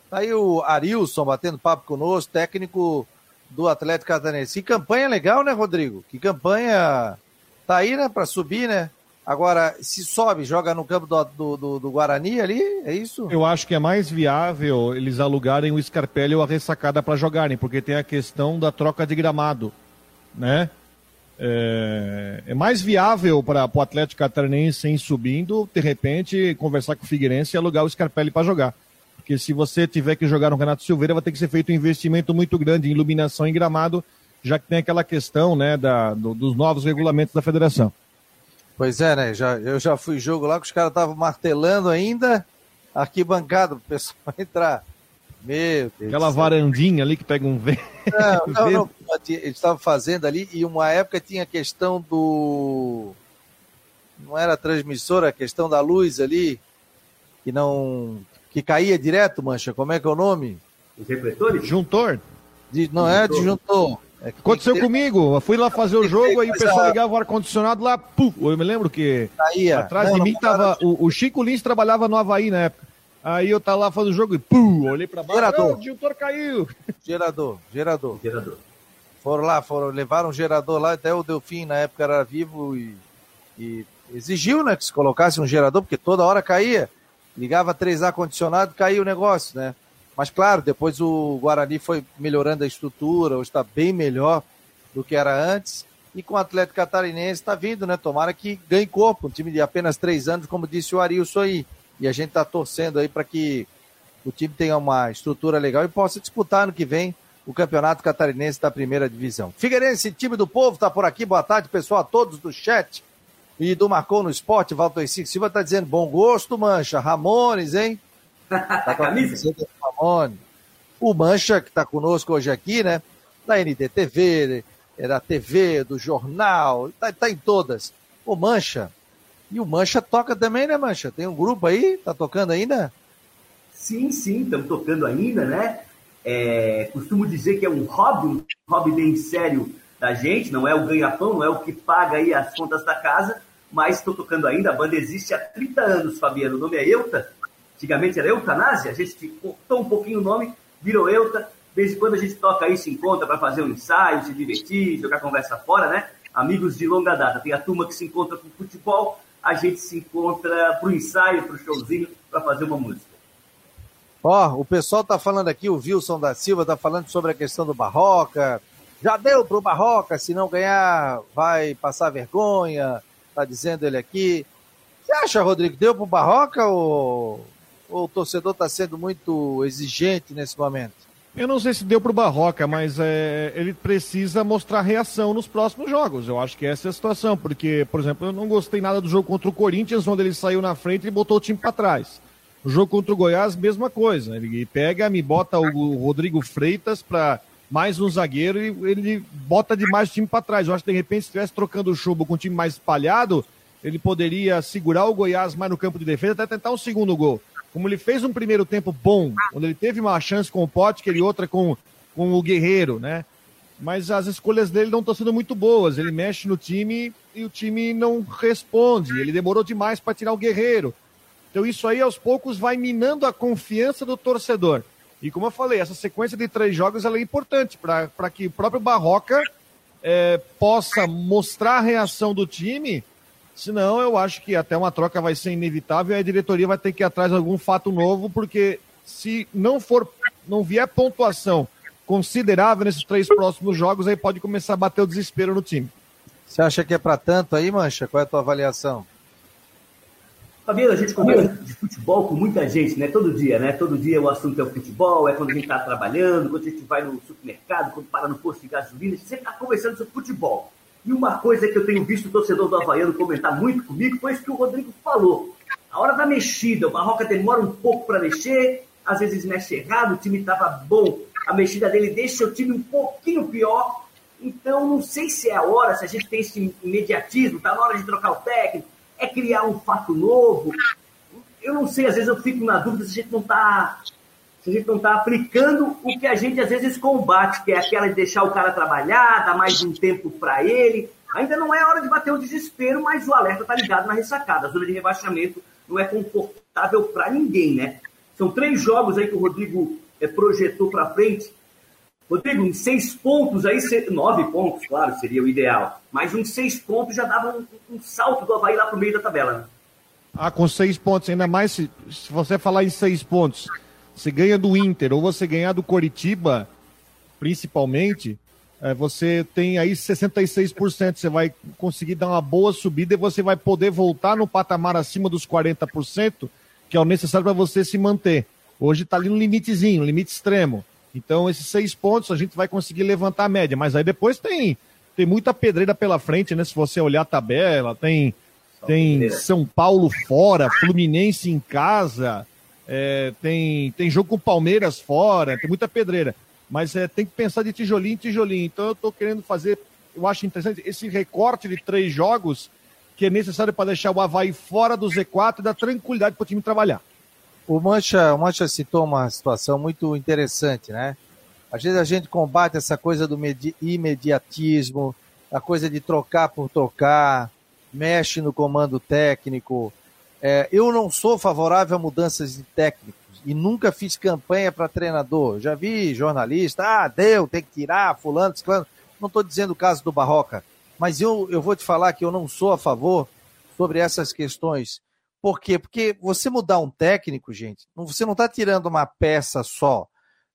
Tá aí o Arilson batendo papo conosco, técnico do Atlético Catarinense. Que campanha legal, né, Rodrigo? Que campanha tá aí, né, para subir, né? Agora, se sobe, joga no campo do, do, do, Guarani ali, é isso? Eu acho que é mais viável eles alugarem o Scarpelli ou a ressacada para jogarem, porque tem a questão da troca de gramado, né? É, é mais viável para o Atlético Catarinense em subindo, de repente, conversar com o Figueirense e alugar o Scarpelli para jogar. Porque se você tiver que jogar no Renato Silveira, vai ter que ser feito um investimento muito grande em iluminação e gramado, já que tem aquela questão né, da, do, dos novos regulamentos da federação. Pois é, né? Já, eu já fui jogo lá que os caras estavam martelando ainda, arquibancada, o pessoal *laughs* entrar. Meu Deus. Aquela varandinha ali que pega um vento. Não, *laughs* não, não. Eles estavam fazendo ali, e uma época tinha a questão do. Não era transmissora, a questão da luz ali, que não. Que caía direto, mancha. Como é que é o nome? Os refletores? Juntor. De, não é disjuntor. É Aconteceu ter... comigo, eu fui lá fazer o jogo, aí o pessoal ligava o ar-condicionado lá, puf, eu me lembro que Caía. atrás não, de mim tava, o, o, Chico Lins trabalhava no Havaí na época, aí eu tava lá fazendo o jogo e pum, olhei pra baixo, gerador. o disjuntor caiu. *laughs* Gerador, gerador. Gerador. Foram lá, foram, levaram um gerador lá, até o Delfim na época era vivo e, e exigiu, né, que se colocasse um gerador, porque toda hora caía, ligava três ar-condicionado, caía o negócio, né. Mas, claro, depois o Guarani foi melhorando a estrutura, hoje está bem melhor do que era antes. E com o Atlético Catarinense está vindo, né? Tomara que ganhe corpo. Um time de apenas três anos, como disse o Arilson aí. E a gente está torcendo aí para que o time tenha uma estrutura legal e possa disputar no que vem o Campeonato Catarinense da primeira divisão. Figueirense, time do povo, está por aqui. Boa tarde, pessoal, a todos do chat e do Marcou no Esporte. Walter Silva está dizendo bom gosto, mancha. Ramones, hein? Tá *laughs* com a camisa? Ramone. O Mancha, que está conosco hoje aqui, né? Da NDTV, da TV, do jornal, tá, tá em todas. O Mancha. E o Mancha toca também, né, Mancha? Tem um grupo aí? Tá tocando ainda? Sim, sim, estamos tocando ainda, né? É, costumo dizer que é um hobby, um hobby bem sério da gente, não é o ganha-pão, não é o que paga aí as contas da casa, mas estou tocando ainda. A banda existe há 30 anos, Fabiano. O nome é Euta, Antigamente era eutanásia, a gente cortou um pouquinho o nome, virou euta. De vez em quando a gente toca aí, se encontra para fazer um ensaio, se divertir, jogar conversa fora, né? Amigos de longa data. Tem a turma que se encontra o futebol, a gente se encontra para o ensaio, para o showzinho, para fazer uma música. Ó, oh, o pessoal tá falando aqui, o Wilson da Silva tá falando sobre a questão do Barroca. Já deu pro Barroca, se não ganhar, vai passar vergonha, tá dizendo ele aqui. Você acha, Rodrigo, deu pro Barroca ou ou o torcedor está sendo muito exigente nesse momento? Eu não sei se deu para o Barroca, mas é, ele precisa mostrar reação nos próximos jogos. Eu acho que essa é a situação, porque, por exemplo, eu não gostei nada do jogo contra o Corinthians, onde ele saiu na frente e botou o time para trás. O jogo contra o Goiás, mesma coisa. Ele pega, me bota o Rodrigo Freitas para mais um zagueiro e ele bota demais o time para trás. Eu acho que de repente, se estivesse trocando o chubo com um time mais espalhado, ele poderia segurar o Goiás mais no campo de defesa até tentar um segundo gol como ele fez um primeiro tempo bom, quando ele teve uma chance com o Potker e outra com, com o Guerreiro, né? Mas as escolhas dele não estão sendo muito boas. Ele mexe no time e o time não responde. Ele demorou demais para tirar o Guerreiro. Então isso aí aos poucos vai minando a confiança do torcedor. E como eu falei, essa sequência de três jogos é importante para que o próprio Barroca é, possa mostrar a reação do time Senão, eu acho que até uma troca vai ser inevitável e a diretoria vai ter que ir atrás de algum fato novo, porque se não for, não vier pontuação considerável nesses três próximos jogos, aí pode começar a bater o desespero no time. Você acha que é para tanto aí, Mancha? Qual é a tua avaliação? Fabiano, a gente conversa de futebol com muita gente, né? Todo dia, né? Todo dia o assunto é o futebol, é quando a gente está trabalhando, quando a gente vai no supermercado, quando para no posto de gasolina, sempre está conversando sobre futebol. E uma coisa que eu tenho visto o torcedor do Havaiano comentar muito comigo foi isso que o Rodrigo falou. A hora da mexida, o Barroca demora um pouco para mexer, às vezes mexe errado, o time estava bom, a mexida dele deixa o time um pouquinho pior. Então, não sei se é a hora, se a gente tem esse imediatismo, está na hora de trocar o técnico, é criar um fato novo. Eu não sei, às vezes eu fico na dúvida se a gente não está se a gente não está aplicando o que a gente às vezes combate, que é aquela de deixar o cara trabalhar, dar mais um tempo para ele. Ainda não é hora de bater o desespero, mas o alerta está ligado na ressacada. A zona de rebaixamento não é confortável para ninguém, né? São três jogos aí que o Rodrigo é, projetou para frente. Rodrigo, em seis pontos aí, nove pontos, claro, seria o ideal. Mas uns seis pontos já dava um, um salto do Havaí lá para o meio da tabela, né? Ah, com seis pontos, ainda mais se, se você falar em seis pontos, você ganha do Inter ou você ganhar do Coritiba, principalmente, é, você tem aí 66%. Você vai conseguir dar uma boa subida e você vai poder voltar no patamar acima dos 40%, que é o necessário para você se manter. Hoje está ali no limitezinho, limite extremo. Então, esses seis pontos a gente vai conseguir levantar a média. Mas aí depois tem, tem muita pedreira pela frente, né? Se você olhar a tabela, tem, tem São Paulo fora, Fluminense em casa, é, tem, tem jogo com Palmeiras fora, tem muita pedreira. Mas é, tem que pensar de tijolinho em tijolinho. Então eu estou querendo fazer, eu acho interessante, esse recorte de três jogos que é necessário para deixar o Havaí fora do Z4 e dar tranquilidade para o time trabalhar. O Mancha, o Mancha citou uma situação muito interessante, né? Às vezes a gente combate essa coisa do imediatismo, a coisa de trocar por trocar, mexe no comando técnico. É, eu não sou favorável a mudanças de técnicos e nunca fiz campanha para treinador. Já vi jornalista, ah, deu, tem que tirar, fulano, ciclano. Não estou dizendo o caso do Barroca, mas eu, eu vou te falar que eu não sou a favor sobre essas questões. Por quê? Porque você mudar um técnico, gente, você não está tirando uma peça só.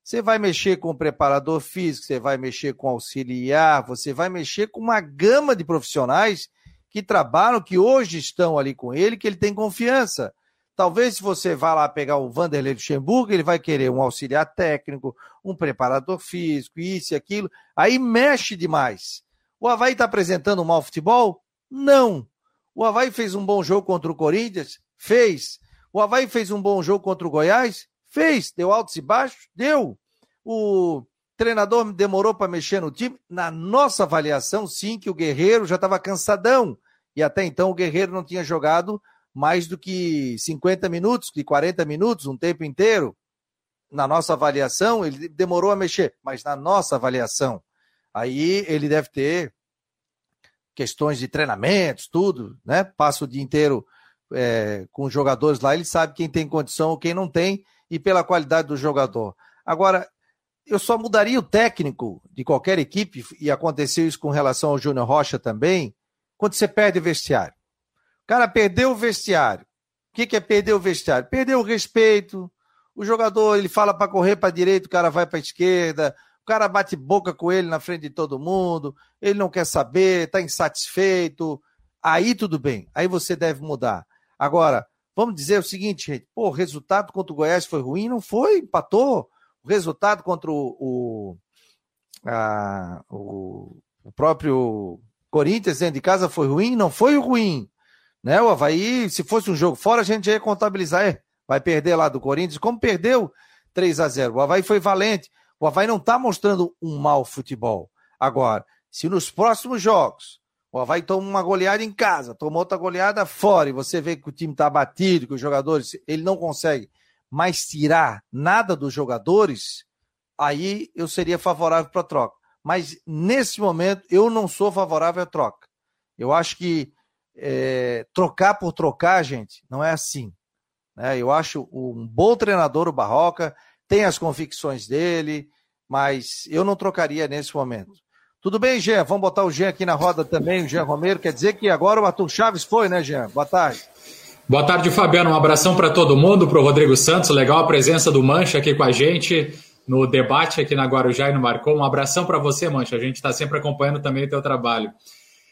Você vai mexer com o preparador físico, você vai mexer com auxiliar, você vai mexer com uma gama de profissionais que trabalham, que hoje estão ali com ele, que ele tem confiança. Talvez se você vá lá pegar o Vanderlei Luxemburgo, ele vai querer um auxiliar técnico, um preparador físico, isso e aquilo. Aí mexe demais. O Havaí está apresentando um mau futebol? Não. O Havaí fez um bom jogo contra o Corinthians? Fez. O Havaí fez um bom jogo contra o Goiás? Fez. Deu altos e baixos? Deu. O treinador demorou para mexer no time? Na nossa avaliação, sim, que o Guerreiro já estava cansadão. E até então o Guerreiro não tinha jogado mais do que 50 minutos, que 40 minutos, um tempo inteiro. Na nossa avaliação, ele demorou a mexer, mas na nossa avaliação, Aí ele deve ter questões de treinamentos, tudo, né? Passa o dia inteiro é, com os jogadores lá, ele sabe quem tem condição ou quem não tem, e pela qualidade do jogador. Agora, eu só mudaria o técnico de qualquer equipe, e aconteceu isso com relação ao Júnior Rocha também, quando você perde o vestiário. O cara perdeu o vestiário. O que, que é perder o vestiário? Perdeu o respeito. O jogador, ele fala para correr para direita, o cara vai para esquerda o cara bate boca com ele na frente de todo mundo, ele não quer saber, está insatisfeito. Aí tudo bem, aí você deve mudar. Agora, vamos dizer o seguinte, gente: pô, o resultado contra o Goiás foi ruim? Não foi, empatou. O resultado contra o, o, a, o, o próprio Corinthians dentro de casa foi ruim? Não foi ruim. Né? O Havaí, se fosse um jogo fora, a gente ia contabilizar. É, vai perder lá do Corinthians, como perdeu 3 a 0 O Havaí foi valente. O Havaí não está mostrando um mau futebol. Agora, se nos próximos jogos o Havaí toma uma goleada em casa, toma outra goleada fora, e você vê que o time está batido, que os jogadores, ele não consegue mais tirar nada dos jogadores, aí eu seria favorável para a troca. Mas nesse momento eu não sou favorável à troca. Eu acho que é, trocar por trocar, gente, não é assim. Né? Eu acho um bom treinador, o Barroca, tem as convicções dele, mas eu não trocaria nesse momento. Tudo bem, Jean? Vamos botar o Jean aqui na roda também, o Jean Romero. Quer dizer que agora o Arthur Chaves foi, né, Jean? Boa tarde. Boa tarde, Fabiano. Um abração para todo mundo, para o Rodrigo Santos. Legal a presença do Mancha aqui com a gente no debate aqui na Guarujá e no Marcou. Um abração para você, Mancha. A gente está sempre acompanhando também o teu trabalho.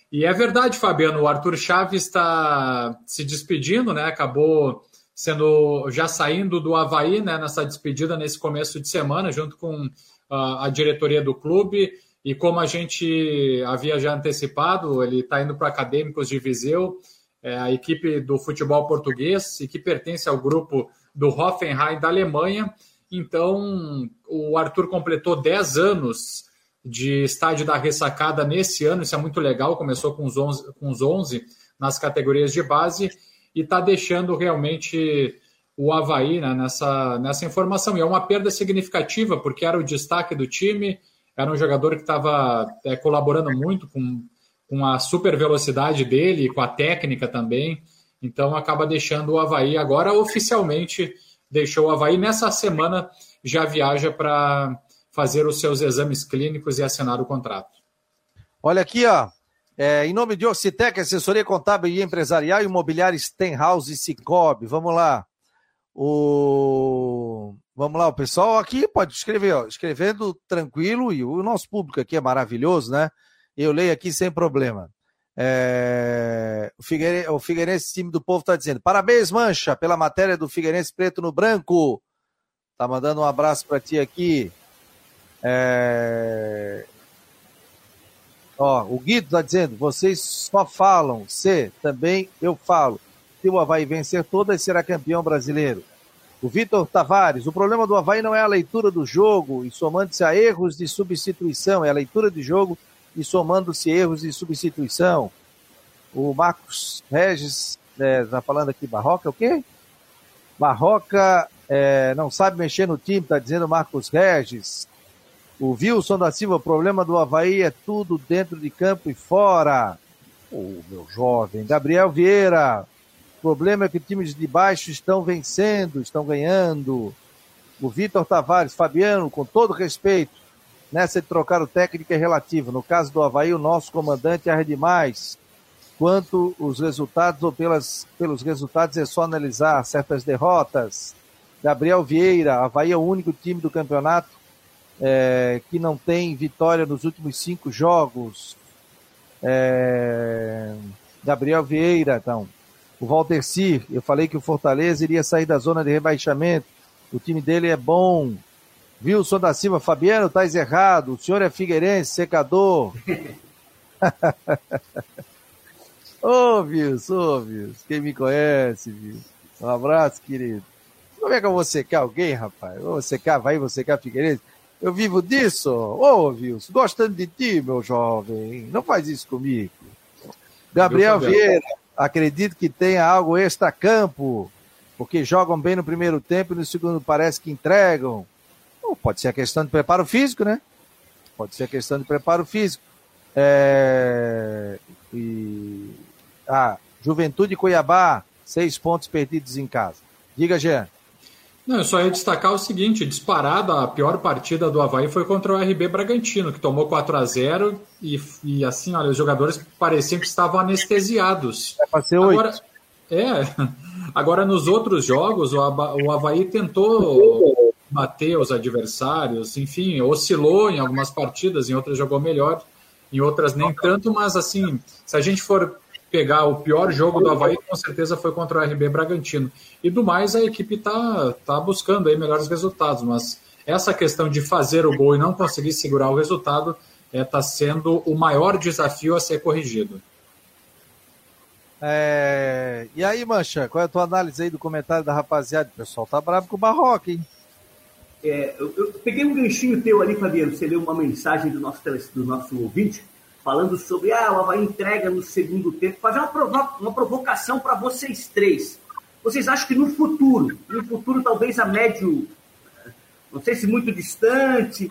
E é verdade, Fabiano, o Arthur Chaves está se despedindo, né? Acabou sendo já saindo do Havaí né, nessa despedida nesse começo de semana, junto com uh, a diretoria do clube. E como a gente havia já antecipado, ele está indo para Acadêmicos de Viseu, é a equipe do futebol português e que pertence ao grupo do Hoffenheim da Alemanha. Então, o Arthur completou 10 anos de estádio da ressacada nesse ano, isso é muito legal, começou com os 11, com os 11 nas categorias de base e está deixando realmente o Havaí né, nessa, nessa informação. E é uma perda significativa, porque era o destaque do time, era um jogador que estava é, colaborando muito com, com a super velocidade dele, com a técnica também. Então acaba deixando o Havaí agora oficialmente deixou o Havaí. Nessa semana já viaja para fazer os seus exames clínicos e assinar o contrato. Olha aqui, ó. É, em nome de Ocitec, assessoria contábil e empresarial, imobiliária Stenhouse e Cicobi. Vamos lá. O... Vamos lá, o pessoal aqui pode escrever, ó, escrevendo tranquilo, e o nosso público aqui é maravilhoso, né? Eu leio aqui sem problema. É... O, Figueire... o Figueirense, time do povo, está dizendo: parabéns, Mancha, pela matéria do Figueirense Preto no Branco. Tá mandando um abraço para ti aqui. É... Ó, o Guido está dizendo: vocês só falam, se também eu falo. Se o Havaí vencer todas, será campeão brasileiro. O Vitor Tavares, o problema do Havaí não é a leitura do jogo e somando-se a erros de substituição, é a leitura de jogo e somando-se erros de substituição. O Marcos Regis, está é, falando aqui, Barroca, o quê? Barroca é, não sabe mexer no time, está dizendo Marcos Regis. O Wilson da Silva, o problema do Havaí é tudo dentro de campo e fora. Ô, oh, meu jovem. Gabriel Vieira, o problema é que times de baixo estão vencendo, estão ganhando. O Vitor Tavares, Fabiano, com todo respeito, nessa de trocar o técnico é relativo. No caso do Havaí, o nosso comandante arde demais. Quanto os resultados ou pelas, pelos resultados é só analisar certas derrotas. Gabriel Vieira, Havaí é o único time do campeonato é, que não tem vitória nos últimos cinco jogos. É, Gabriel Vieira, então. O Valterci, eu falei que o Fortaleza iria sair da zona de rebaixamento. O time dele é bom. Wilson da Silva, Fabiano, tá errado. O senhor é Figueirense, secador. *laughs* Ô, oh, Wilson, oh, Wilson. Quem me conhece, Wilson. Um abraço, querido. Como é que eu vou secar alguém, rapaz? Vou secar, vai você secar Figueirense? Eu vivo disso? Ô, oh, Wilson, gostando de ti, meu jovem. Não faz isso comigo. Gabriel Vieira, acredito que tenha algo extra-campo, porque jogam bem no primeiro tempo e no segundo parece que entregam. Ou pode ser a questão de preparo físico, né? Pode ser a questão de preparo físico. É... E... Ah, Juventude Cuiabá, seis pontos perdidos em casa. Diga, Jean. Não, eu só ia destacar o seguinte: disparada, a pior partida do Havaí foi contra o RB Bragantino, que tomou 4 a 0 e, e assim, olha, os jogadores pareciam que estavam anestesiados. Para ser agora, É, *laughs* agora nos outros jogos, o, o Havaí tentou bater os adversários, enfim, oscilou em algumas partidas, em outras jogou melhor, em outras nem tanto, mas assim, se a gente for pegar o pior jogo do Havaí, com certeza foi contra o RB Bragantino. E do mais, a equipe está tá buscando aí melhores resultados, mas essa questão de fazer o gol e não conseguir segurar o resultado está é, tá sendo o maior desafio a ser corrigido. É... E aí, Mancha, qual é a tua análise aí do comentário da rapaziada? O pessoal tá bravo com o Barroca, hein? É, eu, eu, peguei um ganchinho teu ali, Fabiano. Você leu uma mensagem do nosso, do nosso ouvinte falando sobre ah, o Havaí entrega no segundo tempo, fazer uma, provo uma provocação para vocês três. Vocês acham que no futuro, no futuro talvez a médio, não sei se muito distante,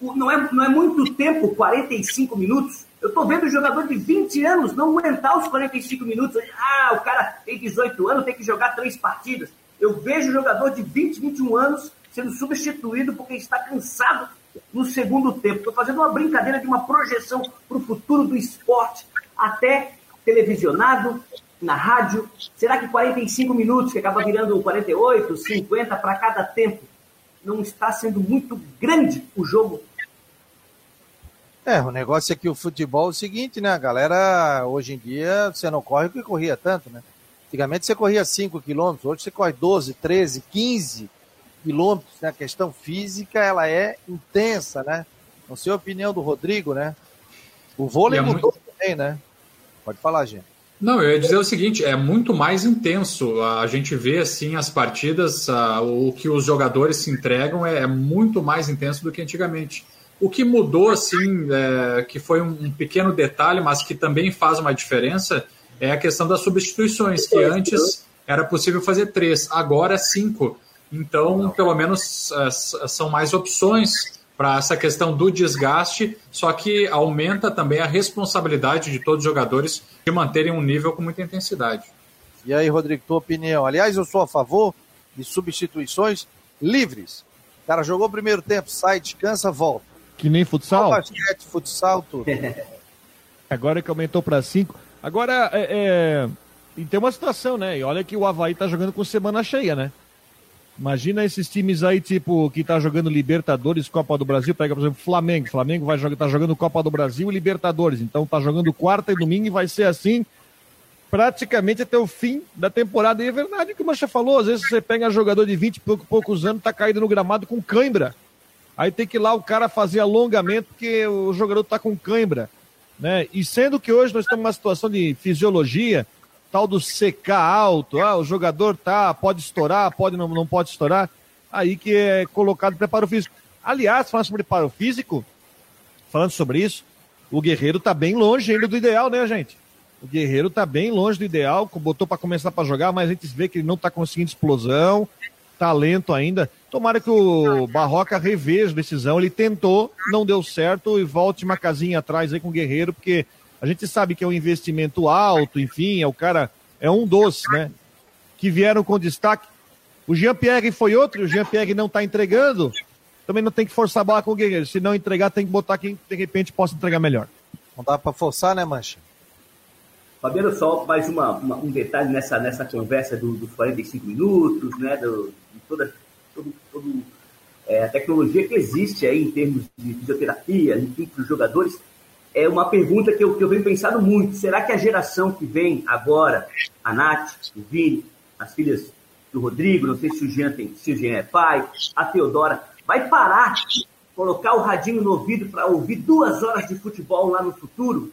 não é, não é muito tempo, 45 minutos. Eu estou vendo um jogador de 20 anos não aguentar os 45 minutos. Ah, o cara tem 18 anos, tem que jogar três partidas. Eu vejo um jogador de 20, 21 anos sendo substituído porque está cansado no segundo tempo. Estou fazendo uma brincadeira de uma projeção para o futuro do esporte, até televisionado, na rádio. Será que 45 minutos, que acaba virando 48, 50 para cada tempo, não está sendo muito grande o jogo? É, o negócio é que o futebol é o seguinte, né? A galera, hoje em dia, você não corre o que corria tanto, né? Antigamente você corria 5 quilômetros, hoje você corre 12, 13, 15 quilômetros, né? A questão física, ela é intensa, né? Não sei a opinião do Rodrigo, né? O vôlei é mudou também, né? Pode falar, gente. Não, eu ia dizer o seguinte, é muito mais intenso. A gente vê assim as partidas, ah, o que os jogadores se entregam é, é muito mais intenso do que antigamente. O que mudou, assim, é, que foi um, um pequeno detalhe, mas que também faz uma diferença, é a questão das substituições, que antes era possível fazer três, agora cinco. Então, pelo menos é, s- são mais opções para essa questão do desgaste, só que aumenta também a responsabilidade de todos os jogadores de manterem um nível com muita intensidade. E aí, Rodrigo, tua opinião? Aliás, eu sou a favor de substituições livres. O cara jogou o primeiro tempo, sai, descansa, volta. Que nem futsal? Basquete, futsal, tudo. *laughs* Agora que aumentou para 5. Agora, é, é, e tem uma situação, né? E olha que o Havaí tá jogando com semana cheia, né? Imagina esses times aí, tipo, que tá jogando Libertadores, Copa do Brasil. Pega, por exemplo, Flamengo. Flamengo vai jogar, tá jogando Copa do Brasil e Libertadores. Então tá jogando quarta e domingo e vai ser assim praticamente até o fim da temporada. E é verdade o que o Mancha falou. Às vezes você pega jogador de 20 e pouco, poucos anos, tá caído no gramado com cãibra. Aí tem que ir lá o cara fazer alongamento porque o jogador tá com cãibra. Né? E sendo que hoje nós estamos numa situação de fisiologia, tal do CK alto, ah, o jogador tá, pode estourar, pode não, não pode estourar, aí que é colocado preparo físico. Aliás, falando sobre preparo físico, falando sobre isso, o Guerreiro tá bem longe ainda do ideal, né, gente? O Guerreiro tá bem longe do ideal, botou para começar para jogar, mas a gente vê que ele não tá conseguindo explosão, talento ainda. Tomara que o Barroca reveja a decisão. Ele tentou, não deu certo e volte uma casinha atrás aí com o Guerreiro, porque a gente sabe que é um investimento alto, enfim, é o cara, é um dos, né? Que vieram com destaque. O Jean-Pierre foi outro, o Jean-Pierre não tá entregando. Também não tem que forçar a bola com o Guerreiro. Se não entregar, tem que botar quem de repente possa entregar melhor. Não dá para forçar, né, Mancha? Fabiano, só mais uma, uma- um detalhe nessa, nessa conversa do- dos 45 minutos, né, do, de toda todo, todo, é, a tecnologia que existe aí em termos de fisioterapia, enfim, para os jogadores. É uma pergunta que eu, que eu venho pensando muito. Será que a geração que vem agora, a Nath, o Vini, as filhas do Rodrigo, não sei se o Jean, tem, se o Jean é pai, a Teodora, vai parar, colocar o radinho no ouvido para ouvir duas horas de futebol lá no futuro?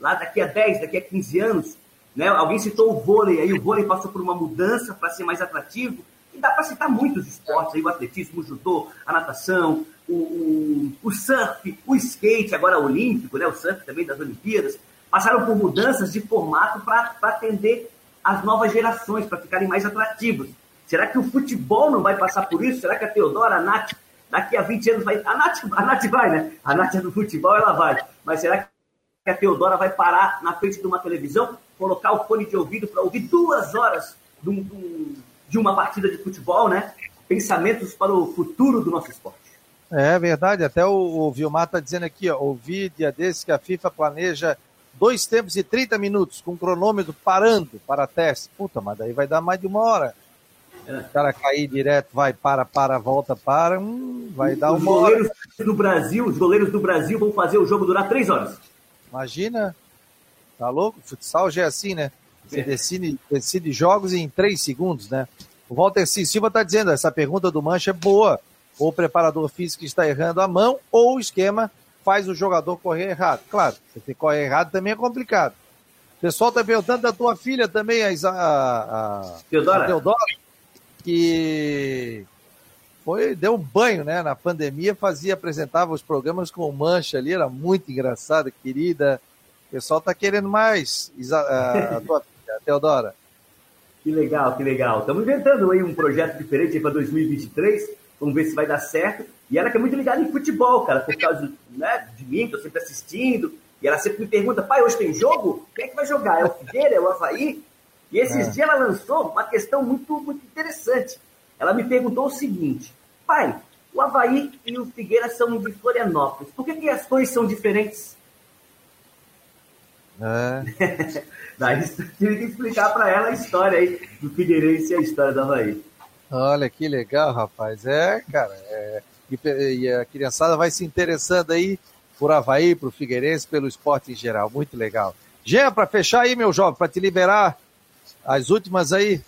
lá daqui a 10, daqui a 15 anos, né? Alguém citou o vôlei aí, o vôlei passou por uma mudança para ser mais atrativo, e dá para citar muitos esportes aí, o atletismo, o judô, a natação, o, o, o surf, o skate, agora olímpico, né? O surf também das Olimpíadas, passaram por mudanças de formato para atender as novas gerações, para ficarem mais atrativos. Será que o futebol não vai passar por isso? Será que a Teodora, a Nath, daqui a 20 anos vai. A Nath, a Nath vai, né? A Nath é do futebol, ela vai. Mas será que a Teodora vai parar na frente de uma televisão, colocar o fone de ouvido para ouvir duas horas de um- de uma partida de futebol, né? Pensamentos para o futuro do nosso esporte. É verdade, até o, o Vilmar está dizendo aqui, ó, ouvi dia desses que a FIFA planeja dois tempos e 30 minutos, com cronômetro parando para teste. Puta, mas daí vai dar mais de uma hora. É. O cara cair direto, vai, para, para, volta, para, hum, vai dar os uma hora. goleiros do Brasil, os goleiros do Brasil vão fazer o jogo durar três horas. Imagina, tá louco? Futsal já é assim, né? Você É. decide, decide jogos em três segundos, né? O Walter C. Silva está dizendo, essa pergunta do Mancha é boa. Ou o preparador físico está errando a mão, ou o esquema faz o jogador correr errado. Claro, você correr errado também é complicado. O pessoal está perguntando da tua filha também, a, a, a, Teodora? a Teodora, que foi, deu um banho, né? Na pandemia, fazia, apresentava os programas com Mancha ali, era muito engraçada, querida. O pessoal tá querendo mais. A, a *laughs* tua filha, a Teodora. Que legal, que legal. Estamos inventando aí um projeto diferente para 2023. Vamos ver se vai dar certo. E ela que é muito ligada em futebol, cara, por causa né, de mim, tô sempre assistindo. E ela sempre me pergunta, pai, hoje tem jogo? Quem é que vai jogar? É o Figueira? É o Havaí? E esses É. dias ela lançou uma questão muito, muito interessante. Ela me perguntou o seguinte, pai, o Havaí e o Figueira são de Florianópolis. Por que, que as cores são diferentes? É. *laughs* Daí tive que explicar para ela a história aí do Figueirense e a história do Havaí. Olha que legal, rapaz. É, cara. é, E, a criançada vai se interessando aí por Havaí, por Figueirense, pelo esporte em geral. Muito legal. Jean, para fechar aí, meu jovem, para te liberar as últimas aí.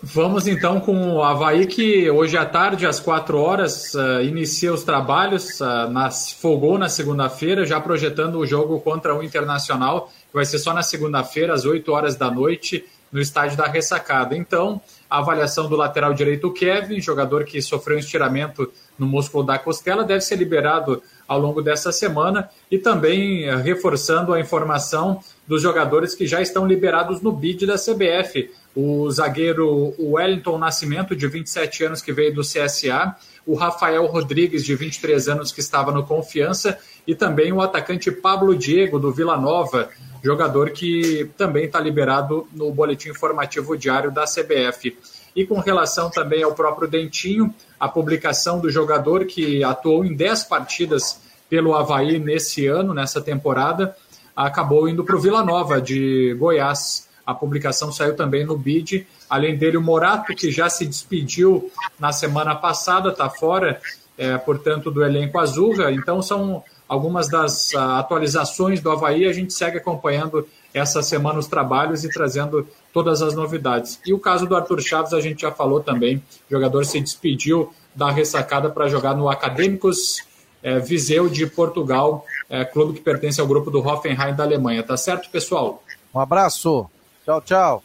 Vamos então com o Havaí, que hoje à tarde, às 4 horas, uh, inicia os trabalhos, uh, nas, folgou na segunda-feira, já projetando o jogo contra o Internacional, que vai ser só na segunda-feira, às 8 horas da noite, no estádio da Ressacada. Então, a avaliação do lateral direito, Kevin, jogador que sofreu um estiramento no músculo da costela, deve ser liberado ao longo dessa semana. E também uh, reforçando a informação dos jogadores que já estão liberados no bid da CBF o zagueiro Wellington Nascimento, de 27 anos, que veio do CSA, o Rafael Rodrigues, de 23 anos, que estava no Confiança, e também o atacante Pablo Diego, do Vila Nova, jogador que também está liberado no boletim informativo diário da CBF. E com relação também ao próprio Dentinho, a publicação do jogador que atuou em 10 partidas pelo Havaí nesse ano, nessa temporada, acabou indo para o Vila Nova, de Goiás. A publicação saiu também no BID. Além dele, o Morato, que já se despediu na semana passada, está fora, é, portanto, do elenco Azurra. Então, são algumas das uh, atualizações do Havaí. A gente segue acompanhando essa semana os trabalhos e trazendo todas as novidades. E o caso do Arthur Chaves, a gente já falou também. O jogador se despediu da ressacada para jogar no Acadêmicos é, Viseu de Portugal, é, clube que pertence ao grupo do Hoffenheim da Alemanha. Tá certo, pessoal? Um abraço. Tchau, tchau.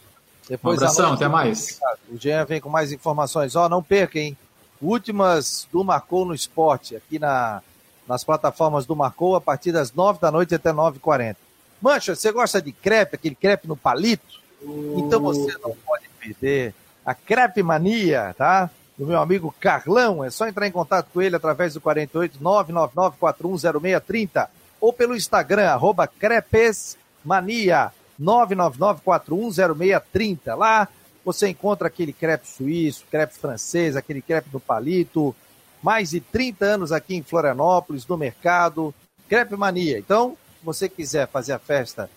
Depois um abração, até mais. O Jean vem com mais informações. Ó, oh, não perca, hein? Últimas do Marcou no Esporte, aqui na, nas plataformas do Marcou, a partir das nove da noite até nove e quarenta. Mancha, você gosta de crepe, aquele crepe no palito? Então você não pode perder a Crepe Mania, tá? Do meu amigo Carlão. É só entrar em contato com ele através do 48 999 410630 ou pelo Instagram, arroba crepesmania. 999-410630. Lá você encontra aquele crepe suíço, crepe francês, aquele crepe do palito. Mais de 30 anos aqui em Florianópolis, no mercado. Crepe Mania. Então, se você quiser fazer a festa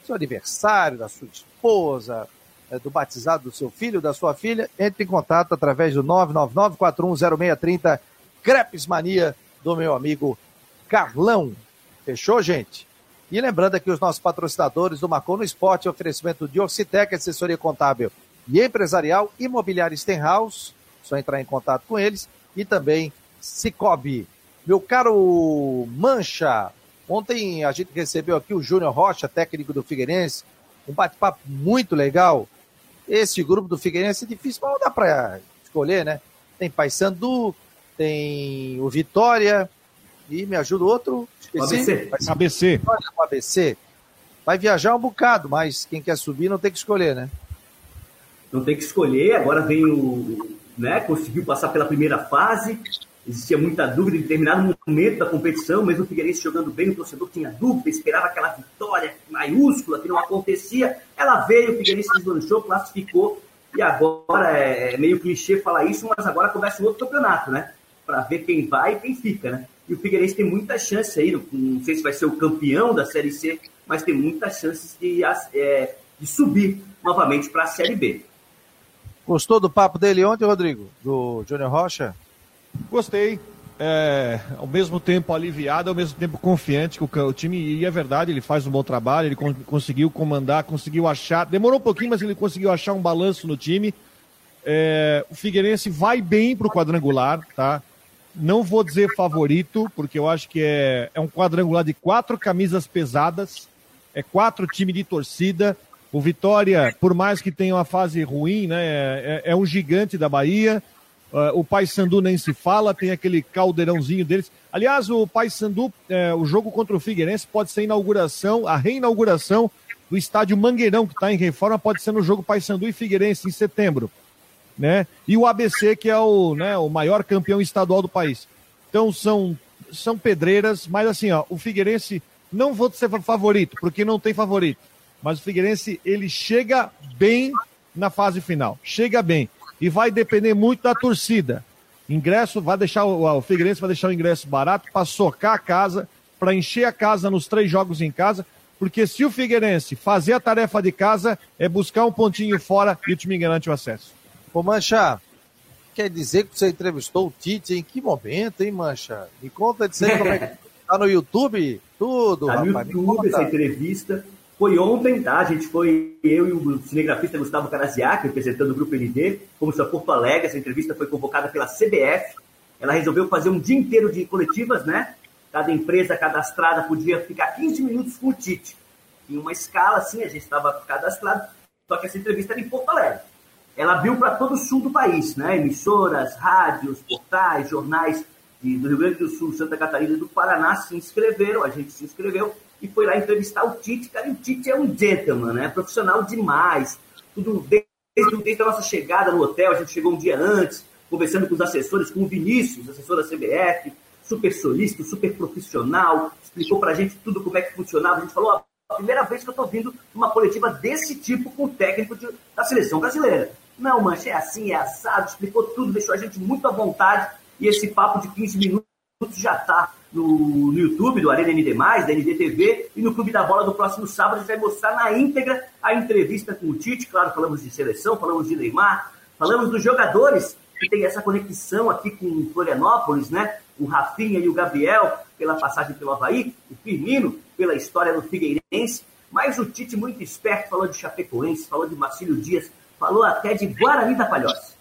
do seu aniversário, da sua esposa, é, do batizado do seu filho, da sua filha, entre em contato através do 999-410630. Crepes Mania do meu amigo Carlão. Fechou, gente? E lembrando aqui os nossos patrocinadores do Marcou no Esporte, oferecimento de Orcitec, assessoria contábil e empresarial, imobiliária Stenhouse, só entrar em contato com eles, e também Cicobi. Meu caro Mancha, ontem a gente recebeu aqui o Júnior Rocha, técnico do Figueirense, um bate-papo muito legal. Esse grupo do Figueirense é difícil, mas não dá para escolher, né? Tem Paysandu, tem o Vitória, e me ajuda o outro, ABC. ABC. O ABC. Vai viajar um bocado, mas quem quer subir não tem que escolher, né? Não tem que escolher, agora vem o. Né, conseguiu passar pela primeira fase. Existia muita dúvida em determinado momento da competição, mesmo o Figueirense jogando bem, o torcedor tinha dúvida, esperava aquela vitória maiúscula que não acontecia. Ela veio, o Figueirense deslanchou, classificou, e agora é, é meio clichê falar isso, mas agora começa um outro campeonato, né? Para ver quem vai e quem fica, né? E o Figueirense tem muita chance aí, não sei se vai ser o campeão da Série C, mas tem muitas chances de, é, de subir novamente para a Série B. Gostou do papo dele ontem, Rodrigo? Do Júnior Rocha? Gostei. É, ao mesmo tempo aliviado, ao mesmo tempo confiante que o, o, time, e é verdade, ele faz um bom trabalho, ele con conseguiu comandar, conseguiu achar, demorou um pouquinho, mas ele conseguiu achar um balanço no time. É, o Figueirense vai bem para o quadrangular, tá? Não vou dizer favorito, porque eu acho que é, é um quadrangular de quatro camisas pesadas, é quatro times de torcida. O Vitória, por mais que tenha uma fase ruim, né, é, é um gigante da Bahia. Uh, o Paysandu nem se fala, tem aquele caldeirãozinho deles. Aliás, o Paysandu, é, o jogo contra o Figueirense pode ser a inauguração, a reinauguração do estádio Mangueirão, que está em reforma, pode ser no jogo Paysandu e Figueirense em setembro né? E o ABC, que é o, né, o maior campeão estadual do país. Então são, são pedreiras, mas assim, ó, o Figueirense, não vou ser favorito, porque não tem favorito. Mas o Figueirense, ele chega bem na fase final. Chega bem. E vai depender muito da torcida. Ingresso, vai deixar o, Figueirense vai deixar o ingresso barato para socar a casa, para encher a casa nos três jogos em casa. Porque se o Figueirense fazer a tarefa de casa, é buscar um pontinho fora e o time garante o acesso. Ô, Mancha, quer dizer que você entrevistou o Tite em que momento, hein, Mancha? Me conta de você como é que *laughs* tá no YouTube, tudo, tá no YouTube essa entrevista. Foi ontem, tá? A gente foi, eu e o cinegrafista Gustavo Caraziac, representando o Grupo ND, fomos para Porto Alegre, essa entrevista foi convocada pela CBF, ela resolveu fazer um dia inteiro de coletivas, né? Cada empresa cadastrada podia ficar 15 minutos com o Tite. Em uma escala assim, a gente estava cadastrado, só que essa entrevista era em Porto Alegre. Ela abriu para todo o sul do país, né? Emissoras, rádios, portais, jornais do Rio Grande do Sul, Santa Catarina e do Paraná se inscreveram, a gente se inscreveu e foi lá entrevistar o Tite. Cara, e o Tite é um gentleman, né? Profissional demais. Tudo desde, desde a nossa chegada no hotel, a gente chegou um dia antes, conversando com os assessores, com o Vinícius, assessor da CBF, super solícito, super profissional, explicou pra gente tudo como é que funcionava. A gente falou, a primeira vez que eu tô vindo uma coletiva desse tipo com o técnico de, da seleção brasileira. Não, mancha, é assim, é assado, explicou tudo, deixou a gente muito à vontade. E esse papo de 15 minutos já está no, no, YouTube do Arena ND+, da NDTV, e no Clube da Bola do próximo sábado a gente vai mostrar na íntegra a entrevista com o Tite. Claro, falamos de seleção, falamos de Neymar, falamos dos jogadores que tem essa conexão aqui com Florianópolis, né? O Rafinha e o Gabriel, pela passagem pelo Havaí, o Firmino, pela história do Figueirense, mas o Tite, muito esperto, falou de Chapecoense, falou de Marcílio Dias, falou até de Guarani da Palhoça.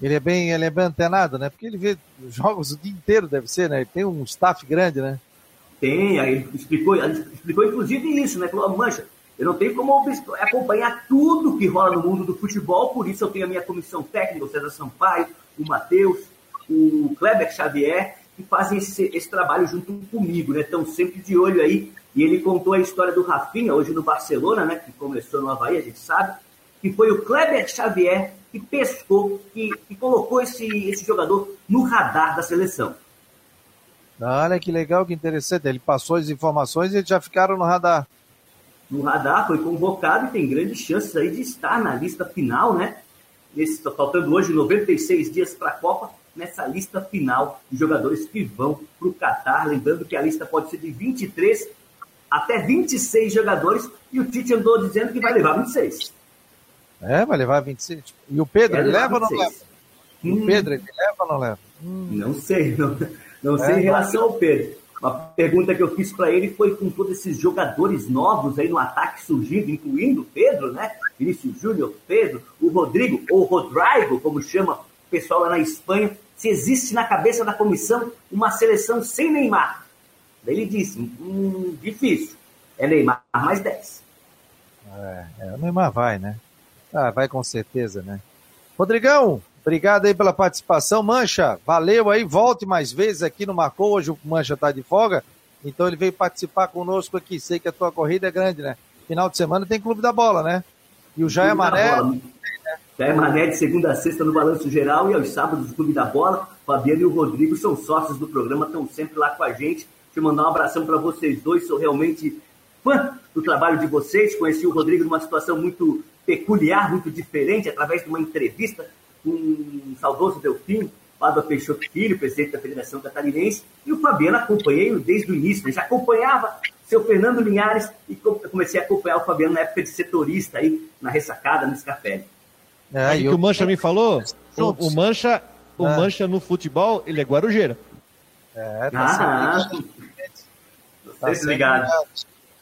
Ele é bem, ele é bem antenado, né? Porque ele vê jogos o dia inteiro, deve ser, né? Ele tem um staff grande, né? Tem, aí explicou, explicou inclusive isso, né? Falou, mancha, eu não tenho como acompanhar tudo que rola no mundo do futebol, por isso eu tenho a minha comissão técnica, o César Sampaio, o Matheus, o Kleber Xavier, que fazem esse, esse trabalho junto comigo, né? Estão sempre de olho aí. E ele contou a história do Rafinha, hoje no Barcelona, né? Que começou no Havaí, a gente sabe, que foi o Kleber Xavier que pescou, que, que colocou esse, esse jogador no radar da seleção. Olha que legal, que interessante. Ele passou as informações e eles já ficaram no radar. No radar, foi convocado e tem grandes chances aí de estar na lista final, né? Nesse, faltando hoje 96 dias para a Copa, nessa lista final de jogadores que vão para o Catar. Lembrando que a lista pode ser de 23 até 26 jogadores e o Tite andou dizendo que vai levar 26. É, vai levar 26. E o Pedro, ele leva ou não leva? Hum. O Pedro, ele leva ou não leva? Hum. Não sei, não, não é, sei em relação ao Pedro. Uma pergunta que eu fiz para ele foi com todos esses jogadores novos aí no ataque surgindo, incluindo o Pedro, né? Vinícius Júnior, Pedro, o Rodrigo, ou Rodrigo, como chama o pessoal lá na Espanha, se existe na cabeça da comissão uma seleção sem Neymar. Daí ele disse, hum, difícil. É Neymar mais 10. É, é, o Neymar vai, né? Ah, vai com certeza, né? Rodrigão, obrigado aí pela participação. Mancha, valeu aí, volte mais vezes aqui no Marcou. Hoje o Mancha tá de folga, então ele veio participar conosco aqui. Sei que a tua corrida é grande, né? Final de semana tem Clube da Bola, né? E o Jair Mané. Jair Mané de segunda a sexta no Balanço Geral e aos sábados do Clube da Bola. Fabiano e o Rodrigo são sócios do programa, estão sempre lá com a gente. Deixa eu mandar um abração para vocês dois, sou realmente fã do trabalho de vocês. Conheci o Rodrigo numa situação muito peculiar, muito diferente, através de uma entrevista com um saudoso Delfim, Pádua Peixoto Filho, presidente da Federação Catarinense, e o Fabiano acompanhei desde o início, né? já acompanhava seu Fernando Linhares e comecei a acompanhar o Fabiano na época de setorista aí, na ressacada, no Scafé. É, o que o Mancha me falou? O, o, Mancha, o ah. Mancha no futebol, ele é guarujeira. É, tá ah, sempre, tá ligado. ligado.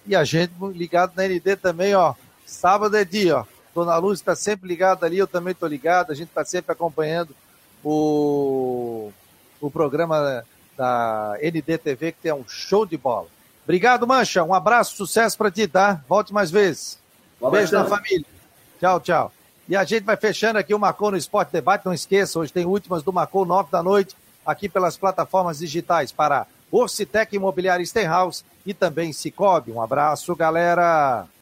E a gente ligado na ND também, ó. Sábado é dia, ó. Dona Luz está sempre ligada ali, eu também estou ligado, a gente está sempre acompanhando o, o programa da NDTV, que tem um show de bola. Obrigado, Mancha. Um abraço, sucesso para ti, tá? Volte mais vezes. Um Beijo na família. Tchau, tchau. E a gente vai fechando aqui o Marcou no Esporte Debate. Não esqueça, hoje tem últimas do Marcou, nove da noite, aqui pelas plataformas digitais para Orcitec Imobiliária Stenhouse e também Cicobi. Um abraço, galera.